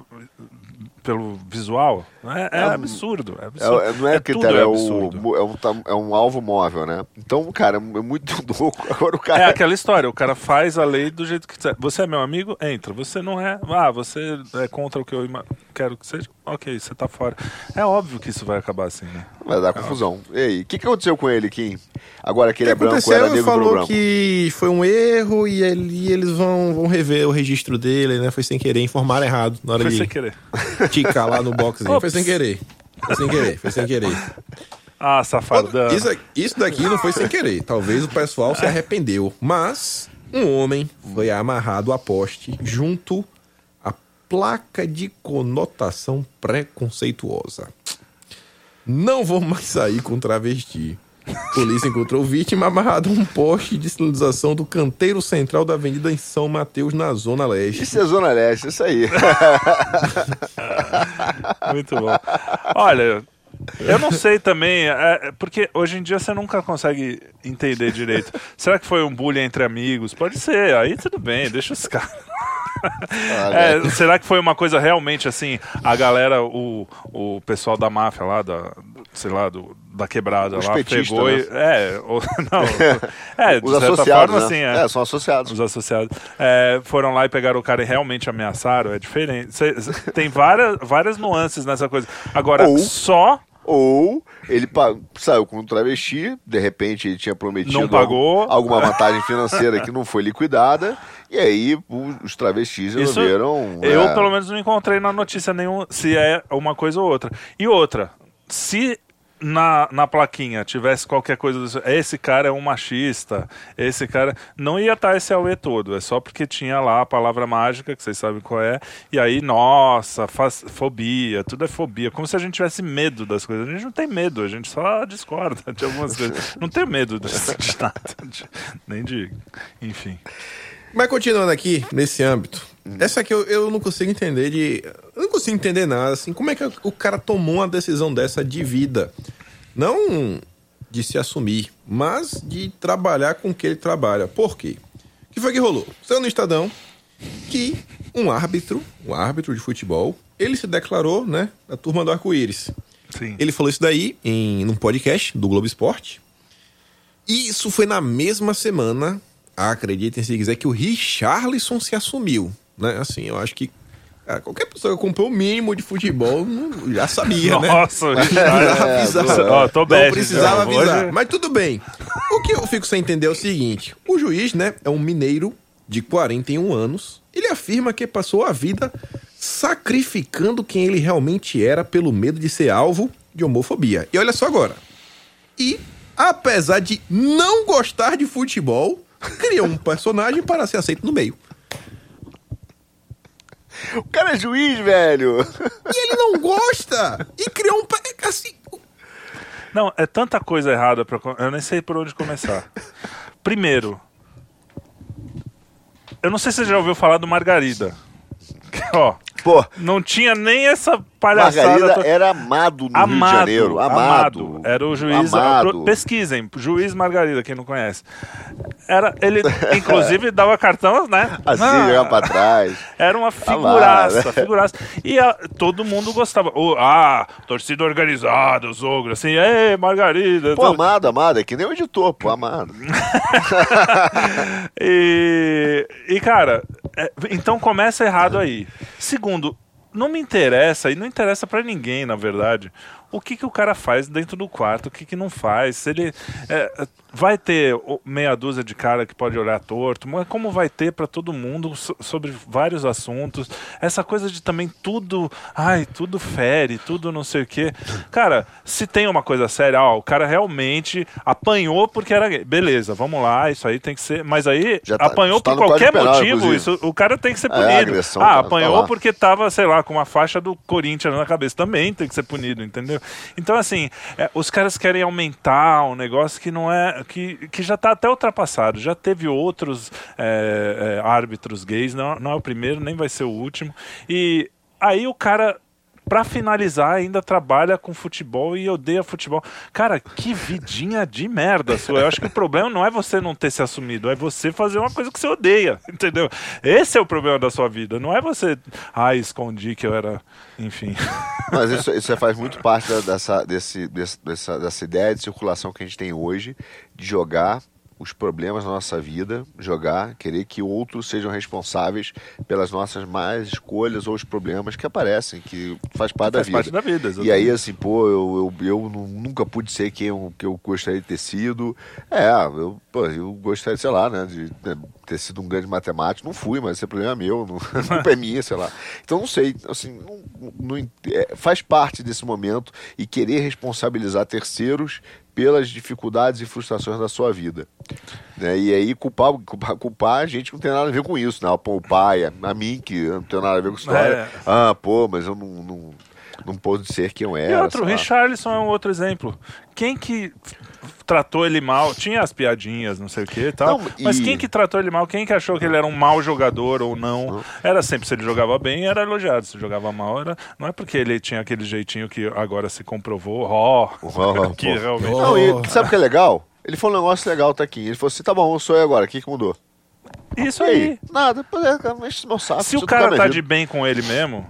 pelo visual? É, é absurdo. É É, absurdo. é- não é, critério, é, o, absurdo. é, um, tam- é um alvo móvel, né? Então, cara, é muito louco. Agora o cara. É aquela história, o cara faz a lei do jeito que quiser. Você é meu amigo? Entra. Você não é? Ah, você é contra o que eu ima- quero que seja? Ok, você tá fora. É óbvio que isso vai acabar assim, né? Vai dar confusão. E aí, o que, que aconteceu com ele, Kim? Agora que O ele é branco, era Ele negro falou branco. que foi um erro e ele, eles vão, vão rever o registro dele, né? Foi sem querer, informaram errado na hora Foi de sem querer. ticar lá no boxzinho. Foi sem querer. Foi sem querer, foi sem querer. Ah, safadão. Isso, isso daqui não foi sem querer. Talvez o pessoal se arrependeu. Mas um homem foi amarrado a poste junto à placa de conotação preconceituosa. Não vou mais sair com travesti. Polícia encontrou vítima amarrada a um poste de sinalização do canteiro central da avenida em São Mateus, na Zona Leste. Isso é Zona Leste, isso aí. Muito bom. Olha, eu não sei também, é, é, porque hoje em dia você nunca consegue entender direito. Será que foi um bullying entre amigos? Pode ser, aí tudo bem, deixa os caras. É, será que foi uma coisa realmente assim? A galera, o, o pessoal da máfia lá, da, sei lá, do, da quebrada Os lá, petistas, pegou e. né? É, ou, não. É, de Os certa associados, forma, né? assim, é É, são associados. os associados é, foram lá e pegaram o cara e realmente ameaçaram, é diferente. Cê- cê- tem várias, várias nuances nessa coisa. Agora, Ou- só Ou ele saiu com um travesti, de repente ele tinha prometido Não pagou. algum- alguma vantagem financeira que não foi liquidada, e aí o- os travestis isso resolveram. eu é, pelo menos não encontrei na notícia nenhum se é uma coisa ou outra. E outra, se na, na plaquinha tivesse qualquer coisa esse cara é um machista, esse cara não ia estar esse auê todo, é só porque tinha lá a palavra mágica, que vocês sabem qual é, e aí, nossa, faz, fobia, tudo é fobia, como se a gente tivesse medo das coisas. A gente não tem medo, a gente só discorda de algumas coisas. Não tem medo de, de nada, de- nem de, enfim. Mas continuando aqui, nesse âmbito, essa aqui eu, eu não consigo entender de. Eu não consigo entender nada, assim, como é que o cara tomou uma decisão dessa de vida? Não de se assumir, mas de trabalhar com o que ele trabalha. Por quê? O que foi que rolou? Saiu no Estadão que um árbitro, um árbitro de futebol, ele se declarou, né, da turma do arco-íris. Sim. Ele falou isso daí em num podcast do Globo Esporte. E isso foi na mesma semana, acreditem se quiser, que o Richarlison se assumiu. Né? Assim, eu acho que cara, qualquer pessoa que acompanha o mínimo de futebol não- já sabia, né? Nossa, precisava avisar. Ó, tô não precisava então. avisar. Hoje- Mas tudo bem. O que eu fico sem entender é o seguinte: o juiz, né, é um mineiro de 41 anos, ele afirma que passou a vida sacrificando quem ele realmente era pelo medo de ser alvo de homofobia. E olha só agora. E, apesar de não gostar de futebol, criou um personagem para ser aceito no meio. O cara é juiz, velho. E ele não gosta! E criou um. pe- Assim, Não, é tanta coisa errada pra. Eu nem sei por onde começar. Primeiro, eu não sei se você já ouviu falar do Margarida. Ó, Pô, não tinha nem essa palhaçada. Margarida to- era amado no Rio de Amado, Janeiro. Amado. Era o juiz. Amado. Pesquisem, juiz Margarida, quem não conhece. Era, ele, inclusive, dava cartão, né? Assim, Ah, jogar pra trás. Era uma figuraça, Amado. figuraça. E a- todo mundo gostava. O- ah, torcida organizada, os ogros, assim, ei, Margarida. Pô, tudo. amado, amado. É que nem o editor, pô, amado. E, e cara, é, então começa errado aí. Segundo, não me interessa, e não interessa pra ninguém, na verdade, o que, que o cara faz dentro do quarto, o que, que não faz. Se ele. é, vai ter meia dúzia de cara que pode olhar torto, mas como vai ter pra todo mundo so- sobre vários assuntos. Essa coisa de também tudo. Ai, tudo fere, tudo não sei o quê. Cara, se tem uma coisa séria, ó, o cara realmente apanhou porque era gay. Beleza, vamos lá, isso aí tem que ser. Mas aí tá- apanhou tá por qualquer Penal, motivo. inclusive. Isso, o cara tem que ser É, punido. agressão ah, tá- tá apanhou lá. porque tava, sei lá, com uma faixa do Corinthians na cabeça. Também tem que ser punido, entendeu? Então, assim, é, os caras querem aumentar um negócio que não é. que, que já tá até ultrapassado. Já teve outros é, é, árbitros gays, não, não é o primeiro, nem vai ser o último. E aí o cara. Pra finalizar, ainda trabalha com futebol e odeia futebol. Cara, que vidinha de merda sua. Eu acho que o problema não é você não ter se assumido, é você fazer uma coisa que você odeia, entendeu? Esse é o problema da sua vida. Não é você, ah, escondi que eu era, enfim. Mas isso, isso faz muito parte dessa, desse- dessa, dessa ideia de circulação que a gente tem hoje, de jogar os problemas da nossa vida, jogar, querer que outros sejam responsáveis pelas nossas más escolhas ou os problemas que aparecem, que faz parte Faz da parte vida. da vida, E exatamente. aí, assim, pô, eu, eu, eu nu- nunca pude ser quem eu, que eu gostaria de ter sido. É, eu, pô, eu gostaria, sei lá, né, de ter sido um grande matemático. Não fui, mas esse é problema meu, não, a culpa é minha, sei lá. Então, não sei, assim, não, não é, faz parte desse momento e querer responsabilizar terceiros pelas dificuldades e frustrações da sua vida. Né? E aí culpar, culpar, culpar a gente que não tem nada a ver com isso, né? Pô, o pai, a, a mim que não tem nada a ver com história. É. Ah, pô, mas eu não, não, não pude ser quem eu E era. outro, o. Richarlison é um outro exemplo. Quem que tratou ele mal? Tinha as piadinhas, não sei o que e tal. Não, Mas e- quem que tratou ele mal? Quem que achou que ele era um mau jogador ou não? Era sempre se ele jogava bem, era elogiado. Se jogava mal, era. Não é porque ele tinha aquele jeitinho que agora se comprovou, ó, Ó, que pô. realmente. Não, e sabe o que é legal? Ele falou um negócio legal, tá aqui. Ele falou assim: tá bom, sou eu agora, o que, que mudou? Isso E aí. Nada, é, mexe meu saco. Se o isso cara tá de bem com ele mesmo,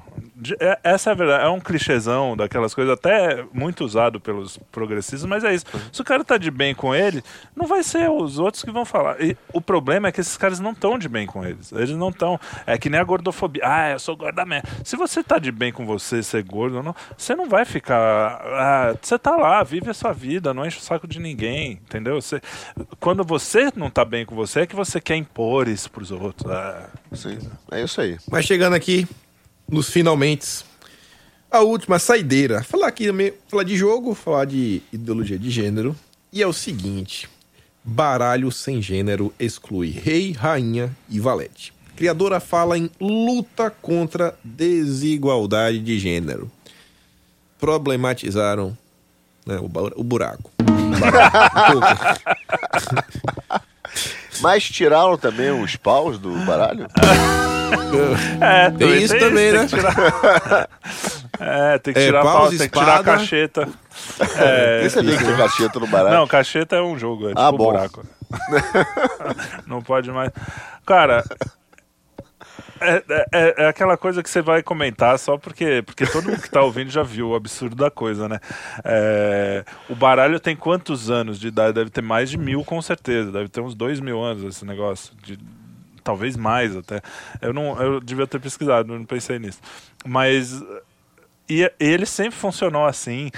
essa é a verdade. É um clichêzão daquelas coisas, até muito usado pelos progressistas, mas é isso. Se o cara tá de bem com ele, não vai ser os outros que vão falar. E o problema é que esses caras não estão de bem com eles. Eles não estão. É que nem a gordofobia. Ah, eu sou gorda mesmo. Se você tá de bem com você, ser gordo ou não, você não vai ficar. ah, você tá lá, vive a sua vida, não enche o saco de ninguém, entendeu? Você, quando você não tá bem com você, é que você quer impor isso pros outros. Ah, Sim, é isso aí. Mas chegando aqui nos finalmente, a última saideira. Falar aqui também, falar de jogo, falar de ideologia de gênero. E é o seguinte: baralho sem gênero exclui rei, rainha e valete. Criadora fala em luta contra desigualdade de gênero. Problematizaram né, o, o buraco. Um pouco. Mas tiraram também os paus do baralho? É, Tem isso também, tem né? que tirar- é, tem que É, tirar, paus, pau, tem que tirar a cacheta. É, Nem sabia que tinha cacheta no baralho. não, cacheta é um jogo, é tipo Ah, um bom. buraco. não pode mais. Cara, é, é- é aquela coisa que você vai comentar só porque, porque todo mundo que tá ouvindo já viu o absurdo da coisa, né? É, o baralho tem quantos anos de idade? Deve ter mais de mil, com certeza. Deve ter uns dois mil anos esse negócio. De, talvez mais até. Eu não, eu devia ter pesquisado, não pensei nisso. Mas e ele sempre funcionou assim.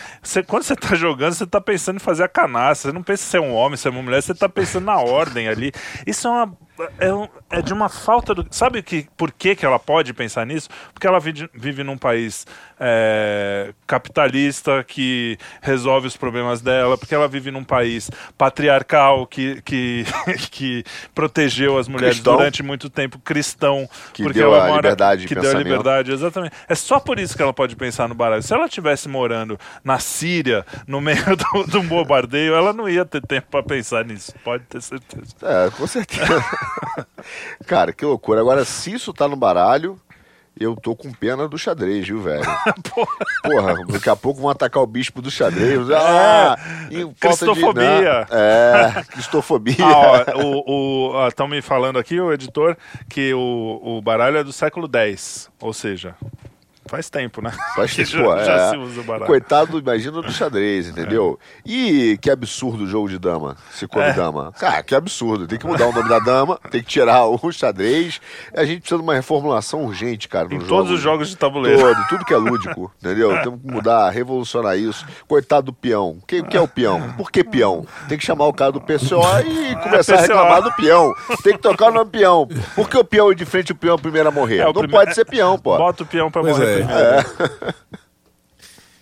Quando você tá jogando, você tá pensando em fazer a canastra. Você não pensa se é um homem, se é uma mulher, você tá pensando na ordem ali. Isso é uma é, um- é de uma falta do. Sabe que, por que, que ela pode pensar nisso? Porque ela vive, vive num país é, capitalista que resolve os problemas dela, porque ela vive num país patriarcal que, que, que protegeu as mulheres Cristão. durante muito tempo, cristão, Que porque deu ela a mora, liberdade de que deu a liberdade, exatamente. É só por isso que ela pode pensar no baralho. Se ela estivesse morando na Síria, no meio do, do bombardeio, ela não ia ter tempo para pensar nisso, pode ter certeza. É, com certeza. Cara, que loucura. Agora, se isso tá no baralho, eu tô com pena do xadrez, viu, velho? Porra, daqui a pouco vão atacar o bispo do xadrez. Ah, de- cristofobia. Não, É, cristofobia. Ah, estão me falando aqui, o editor, que o, o baralho é do século X, ou seja, faz tempo, né? Faz tempo, já, é. já se usa o baralho. Coitado, imagina do xadrez, entendeu? E que absurdo o jogo de dama, se come É. dama. Cara, que absurdo. Tem que mudar o nome da dama, tem que tirar o xadrez. A gente precisa de uma reformulação urgente, cara, no Em jogo. todos os jogos de tabuleiro. Todo, tudo que é lúdico, entendeu? Temos que mudar, revolucionar isso. Coitado do peão. O que, é o peão? Por que peão? Tem que chamar o cara do PCO e começar a PCO. reclamar do peão. Tem que tocar o nome peão. Por que o peão é de frente e o peão é o primeiro a morrer? É, Não primeiro- pode ser peão, pô. Bota o peão pra Pois morrer é. primeiro.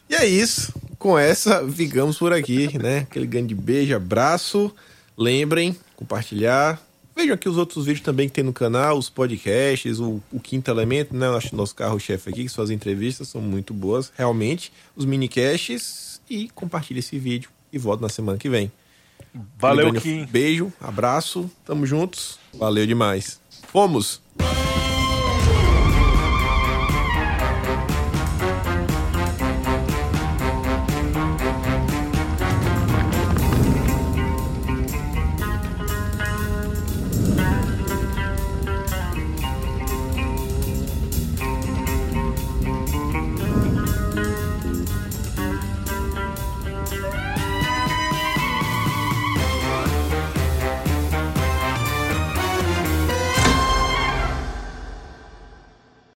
E é isso. Com essa, ficamos por aqui, né? Aquele grande beijo, abraço. Lembrem, compartilhar. Vejam aqui os outros vídeos também que tem no canal, os podcasts, o, o Quinto Elemento, né? Acho nosso carro-chefe aqui, que suas entrevistas são muito boas, realmente. Os minicasts e compartilhe esse vídeo e volto na semana que vem. Valeu, Kim. Beijo, abraço, tamo juntos. Valeu demais. Fomos!